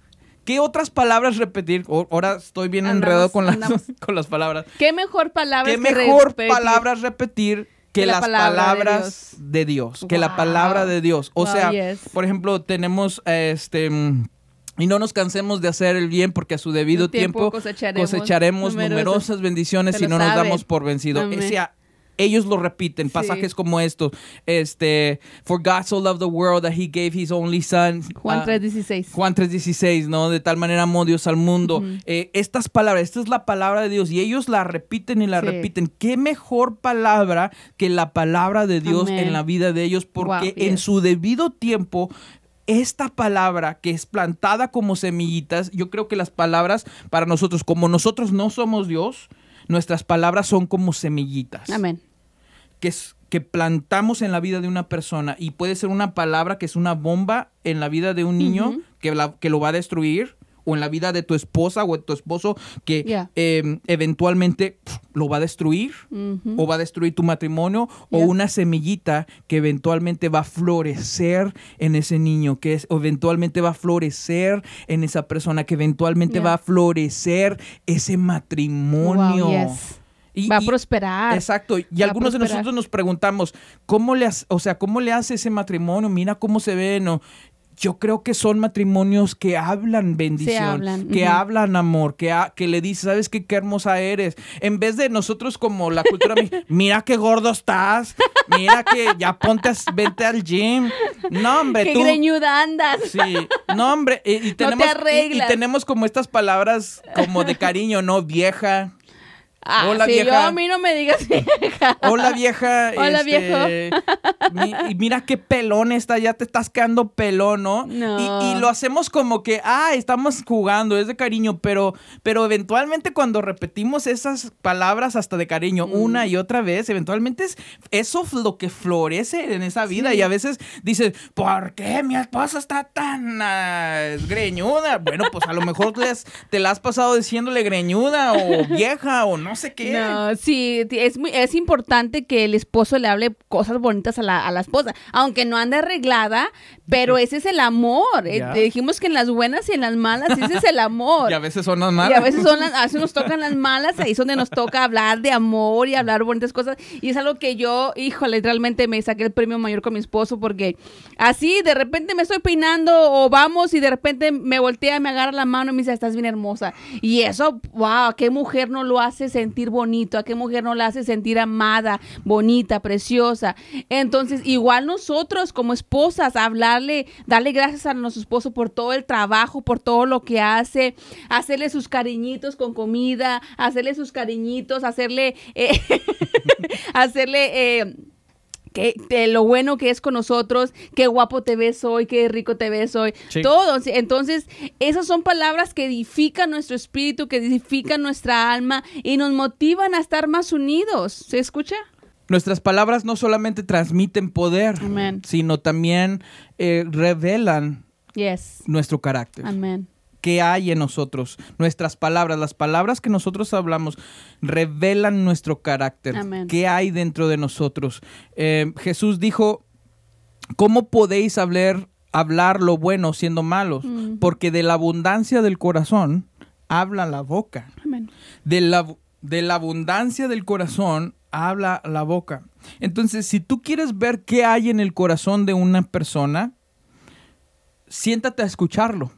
Speaker 1: ¿Qué otras palabras repetir? Ahora estoy bien
Speaker 2: Andamos-
Speaker 1: enredado con las,
Speaker 2: andamos.
Speaker 1: con las palabras.
Speaker 2: ¿Qué mejor palabra
Speaker 1: ¿Qué mejor
Speaker 2: repetir?
Speaker 1: palabras repetir que,
Speaker 2: la
Speaker 1: las
Speaker 2: palabra de
Speaker 1: palabras
Speaker 2: Dios.
Speaker 1: de Dios, que la palabra de Dios. O
Speaker 2: Wow,
Speaker 1: sea,
Speaker 2: yes.
Speaker 1: por ejemplo, tenemos este y no nos cansemos de hacer el bien porque a su debido
Speaker 2: tiempo
Speaker 1: tiempo,
Speaker 2: cosecharemos
Speaker 1: cosecharemos
Speaker 2: numerosas-
Speaker 1: numerosas bendiciones
Speaker 2: lo
Speaker 1: no nos damos por vencido. O sea, ellos lo repiten,
Speaker 2: Sí.
Speaker 1: pasajes como estos. Este, for God so loved the world that he gave his only son.
Speaker 2: Juan
Speaker 1: Ah,
Speaker 2: 3:16.
Speaker 1: Juan 3:16, ¿no? De tal manera amó Dios al mundo. Eh, estas palabras, esta es la palabra de Dios y ellos la repiten y la
Speaker 2: Sí.
Speaker 1: repiten. ¿Qué mejor palabra que la palabra de Dios
Speaker 2: Amén.
Speaker 1: en la vida de ellos? Porque
Speaker 2: Wow,
Speaker 1: en su debido tiempo, esta palabra que es plantada como semillitas, yo creo que las palabras para nosotros, como nosotros no somos Dios, nuestras palabras son como semillitas
Speaker 2: Amén.
Speaker 1: que, es, que plantamos en la vida de una persona y puede ser una palabra que es una bomba en la vida de un niño que, la- que lo va a destruir o en la vida de tu esposa o de tu esposo que
Speaker 2: Yeah.
Speaker 1: eh, eventualmente lo va a destruir o va a destruir tu matrimonio o una semillita que eventualmente va a florecer en ese niño, que es, eventualmente va a florecer en esa persona, que eventualmente
Speaker 2: Yeah.
Speaker 1: va a florecer ese matrimonio.
Speaker 2: Wow, yes.
Speaker 1: Y-
Speaker 2: Va a
Speaker 1: y-
Speaker 2: prosperar.
Speaker 1: Exacto. Y
Speaker 2: Va
Speaker 1: algunos de nosotros nos preguntamos, ¿cómo le hace, o sea, cómo le hace ese matrimonio? Mira cómo se ve, ¿no? Yo creo que son matrimonios que hablan bendición,
Speaker 2: hablan,
Speaker 1: que hablan amor, que, ha- que le dices, ¿sabes qué, qué hermosa eres? En vez de nosotros como la cultura, mira qué gordo estás, mira que ya ponte, a- vente al gym. No, hombre,
Speaker 2: Qué
Speaker 1: tú...
Speaker 2: greñuda andas.
Speaker 1: Sí, no, hombre, y, y tenemos, y- y, tenemos como estas palabras como de cariño, ¿no? Vieja,
Speaker 2: Ah,
Speaker 1: Hola,
Speaker 2: yo
Speaker 1: vieja.
Speaker 2: a mí no me digas vieja.
Speaker 1: Hola vieja.
Speaker 2: Hola,
Speaker 1: este, mi- y mira qué pelón está, ya te estás quedando pelón, ¿no?
Speaker 2: No.
Speaker 1: Y, y lo hacemos como que, ah, estamos jugando, es de cariño, pero, pero eventualmente cuando repetimos esas palabras hasta de cariño
Speaker 2: Mm.
Speaker 1: una y otra vez, eventualmente es eso lo que florece en esa vida.
Speaker 2: Sí.
Speaker 1: Y a veces dices, ¿por qué mi esposa está tan ah, greñuda? Bueno, pues a lo mejor les- te la has pasado diciéndole greñuda o vieja o no sé qué.
Speaker 2: No, sí, es, muy, es importante que el esposo le hable cosas bonitas a la, a la esposa, aunque no ande arreglada, pero ese es el amor. Eh, dijimos que en las buenas y en las malas, ese es el amor.
Speaker 1: Y a veces son las malas.
Speaker 2: Y a veces, son las, a veces nos tocan las malas, ahí es donde nos toca hablar de amor y hablar bonitas cosas. Y es algo que yo, híjole, realmente me saqué el premio mayor con mi esposo porque así de repente me estoy peinando o vamos y de repente me voltea, me agarra la mano y me dice, estás bien hermosa. Y eso, wow, ¿a qué mujer no lo hace sentir bonito? ¿A qué mujer no la hace sentir amada, bonita, preciosa? Entonces, igual nosotros como esposas, hablarle, darle gracias a nuestro esposo por todo el trabajo, por todo lo que hace, hacerle sus cariñitos con comida, hacerle sus cariñitos, hacerle, eh, hacerle... eh, que lo bueno que es con nosotros, qué guapo te ves hoy, qué rico te ves hoy,
Speaker 1: Sí.
Speaker 2: todo. Entonces, esas son palabras que edifican nuestro espíritu, que edifican nuestra alma y nos motivan a estar más unidos. ¿Se escucha?
Speaker 1: Nuestras palabras no solamente transmiten poder, sino también eh, revelan
Speaker 2: Yes.
Speaker 1: nuestro carácter.
Speaker 2: Amén.
Speaker 1: ¿Qué hay en nosotros? Nuestras palabras, las palabras que nosotros hablamos, revelan nuestro carácter.
Speaker 2: Amén.
Speaker 1: ¿Qué hay dentro de nosotros? Eh, Jesús dijo, ¿cómo podéis hablar, hablar lo bueno siendo malos? Porque de la abundancia del corazón habla la boca.
Speaker 2: Amén.
Speaker 1: de la, de la abundancia del corazón habla la boca. Entonces, si tú quieres ver qué hay en el corazón de una persona, siéntate a escucharlo.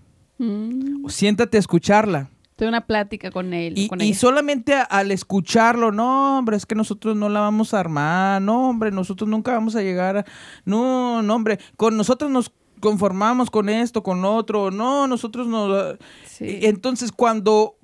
Speaker 2: Mm.
Speaker 1: Siéntate a escucharla.
Speaker 2: Tuve una plática con él.
Speaker 1: Y,
Speaker 2: con
Speaker 1: y
Speaker 2: ella.
Speaker 1: solamente a- al escucharlo, no, hombre, es que nosotros no la vamos a armar, no, hombre, nosotros nunca vamos a llegar a... No, no, hombre, con nosotros nos conformamos con esto, con otro, no, nosotros no...
Speaker 2: Sí.
Speaker 1: Entonces, cuando,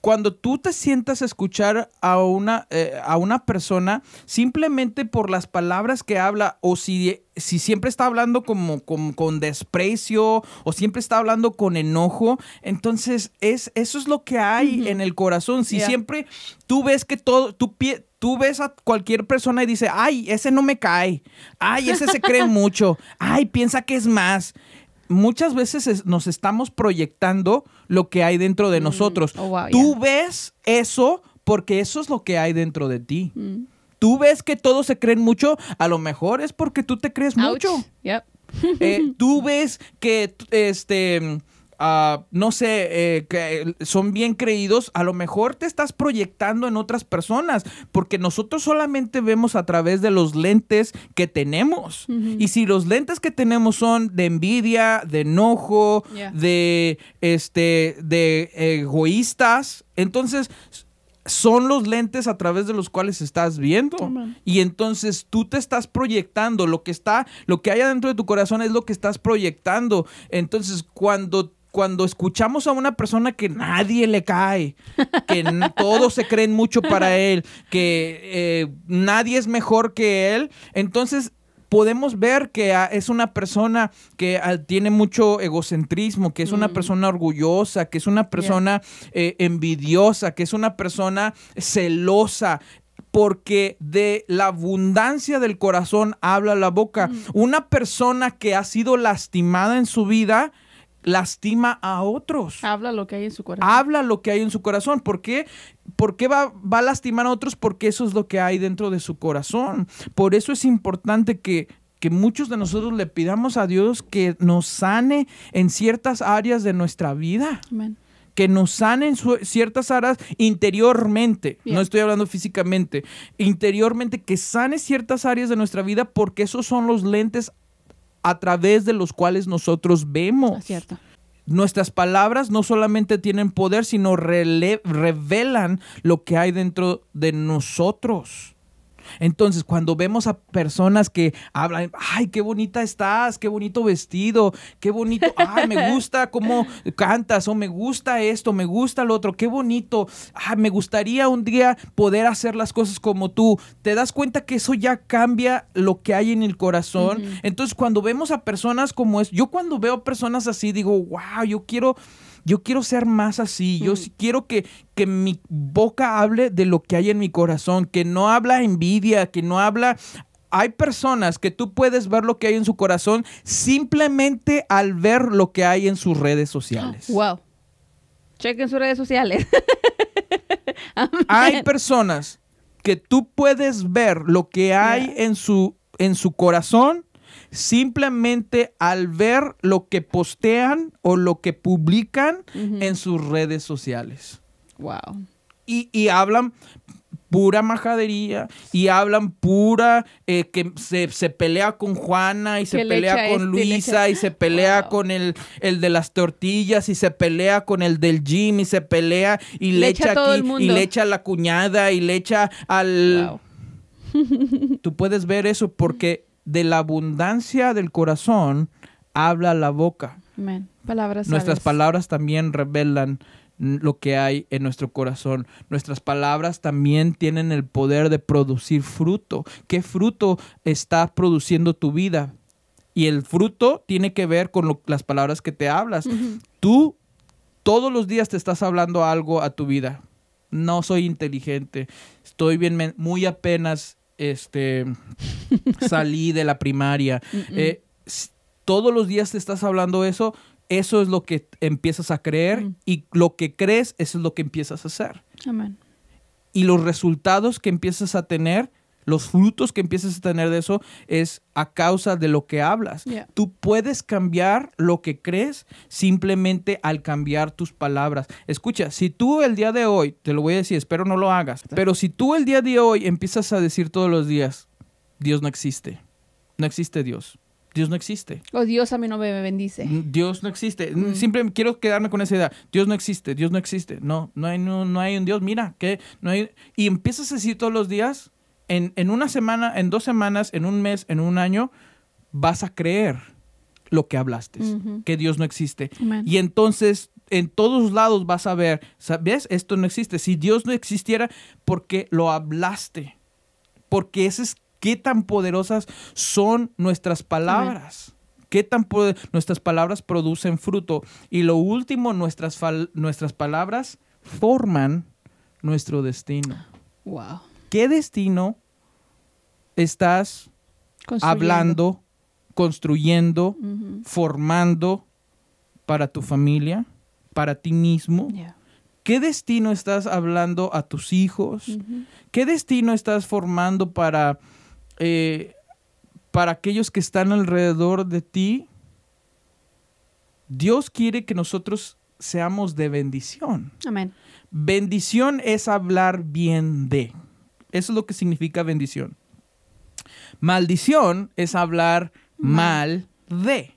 Speaker 1: cuando tú te sientas a escuchar a una, eh, a una persona simplemente por las palabras que habla o si, si siempre está hablando como, como- con desprecio o siempre está hablando con enojo, entonces es, eso es lo que hay en el corazón. Si
Speaker 2: Yeah.
Speaker 1: siempre tú ves que todo, tú, pie- tú ves a cualquier persona y dice, ay, ese no me cae, ay, ese se cree mucho, ay, piensa que es más muchas veces es- nos estamos proyectando lo que hay dentro de nosotros.
Speaker 2: Oh, wow,
Speaker 1: Tú
Speaker 2: yeah.
Speaker 1: ves eso porque eso es lo que hay dentro de ti.
Speaker 2: Mm.
Speaker 1: Tú ves que todos se creen mucho, a lo mejor es porque tú te crees
Speaker 2: Ouch.
Speaker 1: mucho.
Speaker 2: Yep.
Speaker 1: Eh, tú ves que este ah, no sé, eh, que son bien creídos, a lo mejor te estás proyectando en otras personas, porque nosotros solamente vemos a través de los lentes que tenemos. Y si los lentes que tenemos son de envidia, de enojo,
Speaker 2: Yeah.
Speaker 1: de este, de egoístas, entonces son los lentes a través de los cuales estás viendo. Y entonces tú te estás proyectando, lo que está, lo que hay adentro de tu corazón es lo que estás proyectando. Entonces, cuando cuando escuchamos a una persona que nadie le cae, que todos se creen mucho para él, que eh, nadie es mejor que él, entonces podemos ver que ah, es una persona que ah, tiene mucho egocentrismo, que es una
Speaker 2: Mm.
Speaker 1: persona orgullosa, que es una persona eh, envidiosa, que es una persona celosa. Porque de la abundancia del corazón habla la boca. Una persona que ha sido lastimada en su vida, lastima a otros
Speaker 2: Habla lo que hay en su corazón.
Speaker 1: habla lo que hay en su corazón. ¿Por qué? ¿Por qué va, va a lastimar a otros? Porque eso es lo que hay dentro de su corazón. Por eso es importante que, que muchos de nosotros le pidamos a Dios que nos sane en ciertas áreas de nuestra vida.
Speaker 2: Amén.
Speaker 1: Que nos sane en su- ciertas áreas interiormente.
Speaker 2: Bien.
Speaker 1: No estoy hablando físicamente. Interiormente, que sane ciertas áreas de nuestra vida porque esos son los lentes a través de los cuales nosotros vemos
Speaker 2: cierto.
Speaker 1: nuestras palabras no solamente tienen poder, sino revelan lo que hay dentro de nosotros. Entonces, cuando vemos a personas que hablan, ay, qué bonita estás, qué bonito vestido, qué bonito, ay, me gusta cómo cantas, o me gusta esto, me gusta lo otro, qué bonito, ay, me gustaría un día poder hacer las cosas como tú. Te das cuenta que eso ya cambia lo que hay en el corazón. Entonces, cuando vemos a personas como es, yo cuando veo personas así, digo, wow, yo quiero, yo quiero ser más así. Yo
Speaker 2: Mm.
Speaker 1: sí quiero que, que mi boca hable de lo que hay en mi corazón, que no habla envidia, que no habla. Hay personas que tú puedes ver lo que hay en su corazón simplemente al ver lo que hay en sus redes sociales.
Speaker 2: Wow. Chequen sus redes sociales.
Speaker 1: Hay personas que tú puedes ver lo que hay
Speaker 2: Yeah.
Speaker 1: en su en su corazón simplemente al ver lo que postean o lo que publican en sus redes sociales.
Speaker 2: Wow.
Speaker 1: Y, y hablan pura majadería y hablan pura eh, que se, se pelea con Juana y se pelea con
Speaker 2: este
Speaker 1: Luisa y se pelea
Speaker 2: Wow.
Speaker 1: con el, el de las tortillas y se pelea con el del gym y se pelea y le,
Speaker 2: Le echa
Speaker 1: aquí y le echa a la cuñada y le echa al...
Speaker 2: Wow.
Speaker 1: Tú puedes ver eso porque de la abundancia del corazón habla la boca.
Speaker 2: Amén. Palabras
Speaker 1: Nuestras palabras también revelan lo que hay en nuestro corazón. Nuestras palabras también tienen el poder de producir fruto. ¿Qué fruto está produciendo tu vida? Y el fruto tiene que ver con lo- las palabras que te hablas. Tú todos los días te estás hablando algo a tu vida. No soy inteligente. Estoy bien, muy apenas este, salí de la primaria. Eh, todos los días te estás hablando eso. Eso es lo que empiezas a creer
Speaker 2: Mm.
Speaker 1: y lo que crees, eso es lo que empiezas a hacer.
Speaker 2: Amén.
Speaker 1: Y los resultados que empiezas a tener, los frutos que empiezas a tener de eso, es a causa de lo que hablas. Tú puedes cambiar lo que crees simplemente al cambiar tus palabras. Escucha, si tú el día de hoy, te lo voy a decir, espero no lo hagas, pero si tú el día de hoy empiezas a decir todos los días, Dios no existe, no existe Dios, Dios no existe.
Speaker 2: Oh, Dios a mí no me bendice.
Speaker 1: Mm, Dios no existe.
Speaker 2: Mm.
Speaker 1: Siempre quiero quedarme con esa idea. Dios no existe, Dios no existe. No, no hay, no, no hay un Dios. Mira, que no hay. Y empiezas a decir todos los días, en, en una semana, en dos semanas, en un mes, en un año, vas a creer lo que hablaste, que Dios no existe. Y entonces en todos lados vas a ver, ¿sabes? Esto no existe. Si Dios no existiera, porque lo hablaste. Porque ese es qué tan poderosas son nuestras palabras. Qué tan nuestras palabras producen fruto. Y lo último, nuestras, nuestras palabras forman nuestro destino.
Speaker 2: Wow.
Speaker 1: ¿Qué destino estás
Speaker 2: Construyendo.
Speaker 1: hablando, construyendo, formando para tu familia, para ti mismo?
Speaker 2: Yeah.
Speaker 1: ¿Qué destino estás hablando a tus hijos? ¿Qué destino estás formando para, eh, para aquellos que están alrededor de ti? Dios quiere que nosotros seamos de bendición.
Speaker 2: Amén.
Speaker 1: Bendición es hablar bien de. Eso es lo que significa bendición. Maldición es hablar mal de.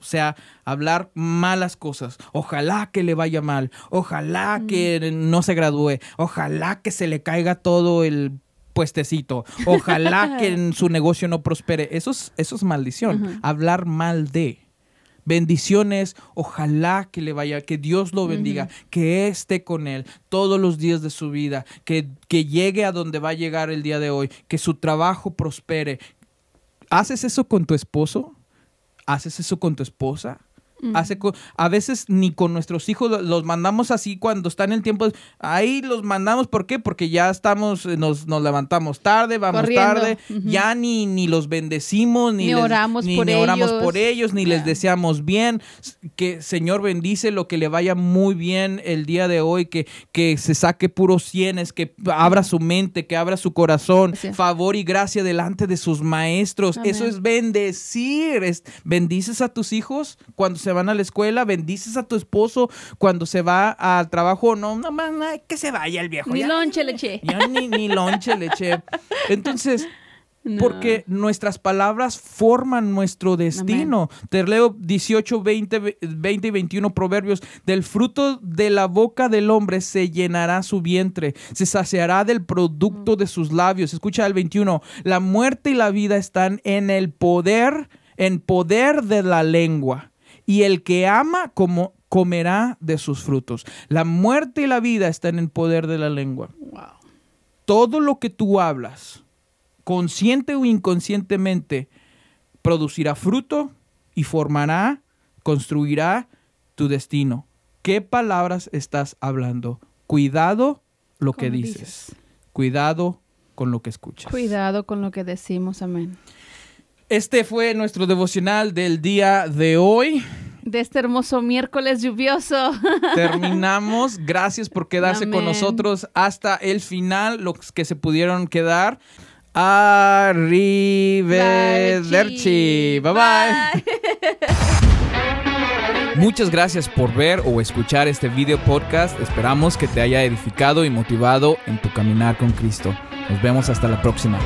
Speaker 1: O sea, hablar malas cosas. Ojalá que le vaya mal. Ojalá que no se gradúe. Ojalá que se le caiga todo el puestecito. Ojalá que en su negocio no prospere. Eso es, eso es maldición. Hablar mal de. Bendiciones, ojalá que le vaya, que Dios lo bendiga, que esté con él todos los días de su vida, que, que llegue a donde va a llegar el día de hoy, que su trabajo prospere. ¿Haces eso con tu esposo? ¿Haces eso con tu esposa? Hace a veces ni con nuestros hijos los mandamos así cuando está en el tiempo. Ahí los mandamos, ¿por qué? Porque ya estamos, eh, nos, nos levantamos tarde, vamos tarde, ya ni, ni los bendecimos, ni,
Speaker 2: oramos,
Speaker 1: ni,
Speaker 2: por,
Speaker 1: ni
Speaker 2: ellos.
Speaker 1: oramos por ellos, ni les deseamos bien. Que Señor bendice lo que le vaya muy bien el día de hoy, que, que se saque puros cienes, que abra su mente, que abra su corazón, favor y gracia delante de sus maestros. Eso es bendecir. Es, bendices a tus hijos cuando se se van a la escuela, bendices a tu esposo cuando se va al trabajo, no, no más, que se vaya el viejo.
Speaker 2: Ni lonche le eché.
Speaker 1: ni, ni lonche le eché. Entonces, porque nuestras palabras forman nuestro destino. Te leo 18, 20, 20 y 21 proverbios. Del fruto de la boca del hombre se llenará su vientre, se saciará del producto de sus labios. Escucha el 21. La muerte y la vida están en el poder, en poder de la lengua y el que ama como comerá de sus frutos. La muerte y la vida están en el poder de la lengua. Todo lo que tú hablas, consciente o inconscientemente, producirá fruto y formará, construirá tu destino. ¿Qué palabras estás hablando? Cuidado lo que dices. Cuidado con lo que escuchas.
Speaker 2: Cuidado con lo que decimos. Amén.
Speaker 1: Este fue nuestro devocional del día de hoy.
Speaker 2: De este hermoso miércoles lluvioso.
Speaker 1: Terminamos. Gracias por quedarse con nosotros hasta el final, los que se pudieron quedar. Arrivederci. Bye bye. bye. Muchas gracias por ver o escuchar este video podcast. Esperamos que te haya edificado y motivado en tu caminar con Cristo. Nos vemos hasta la próxima.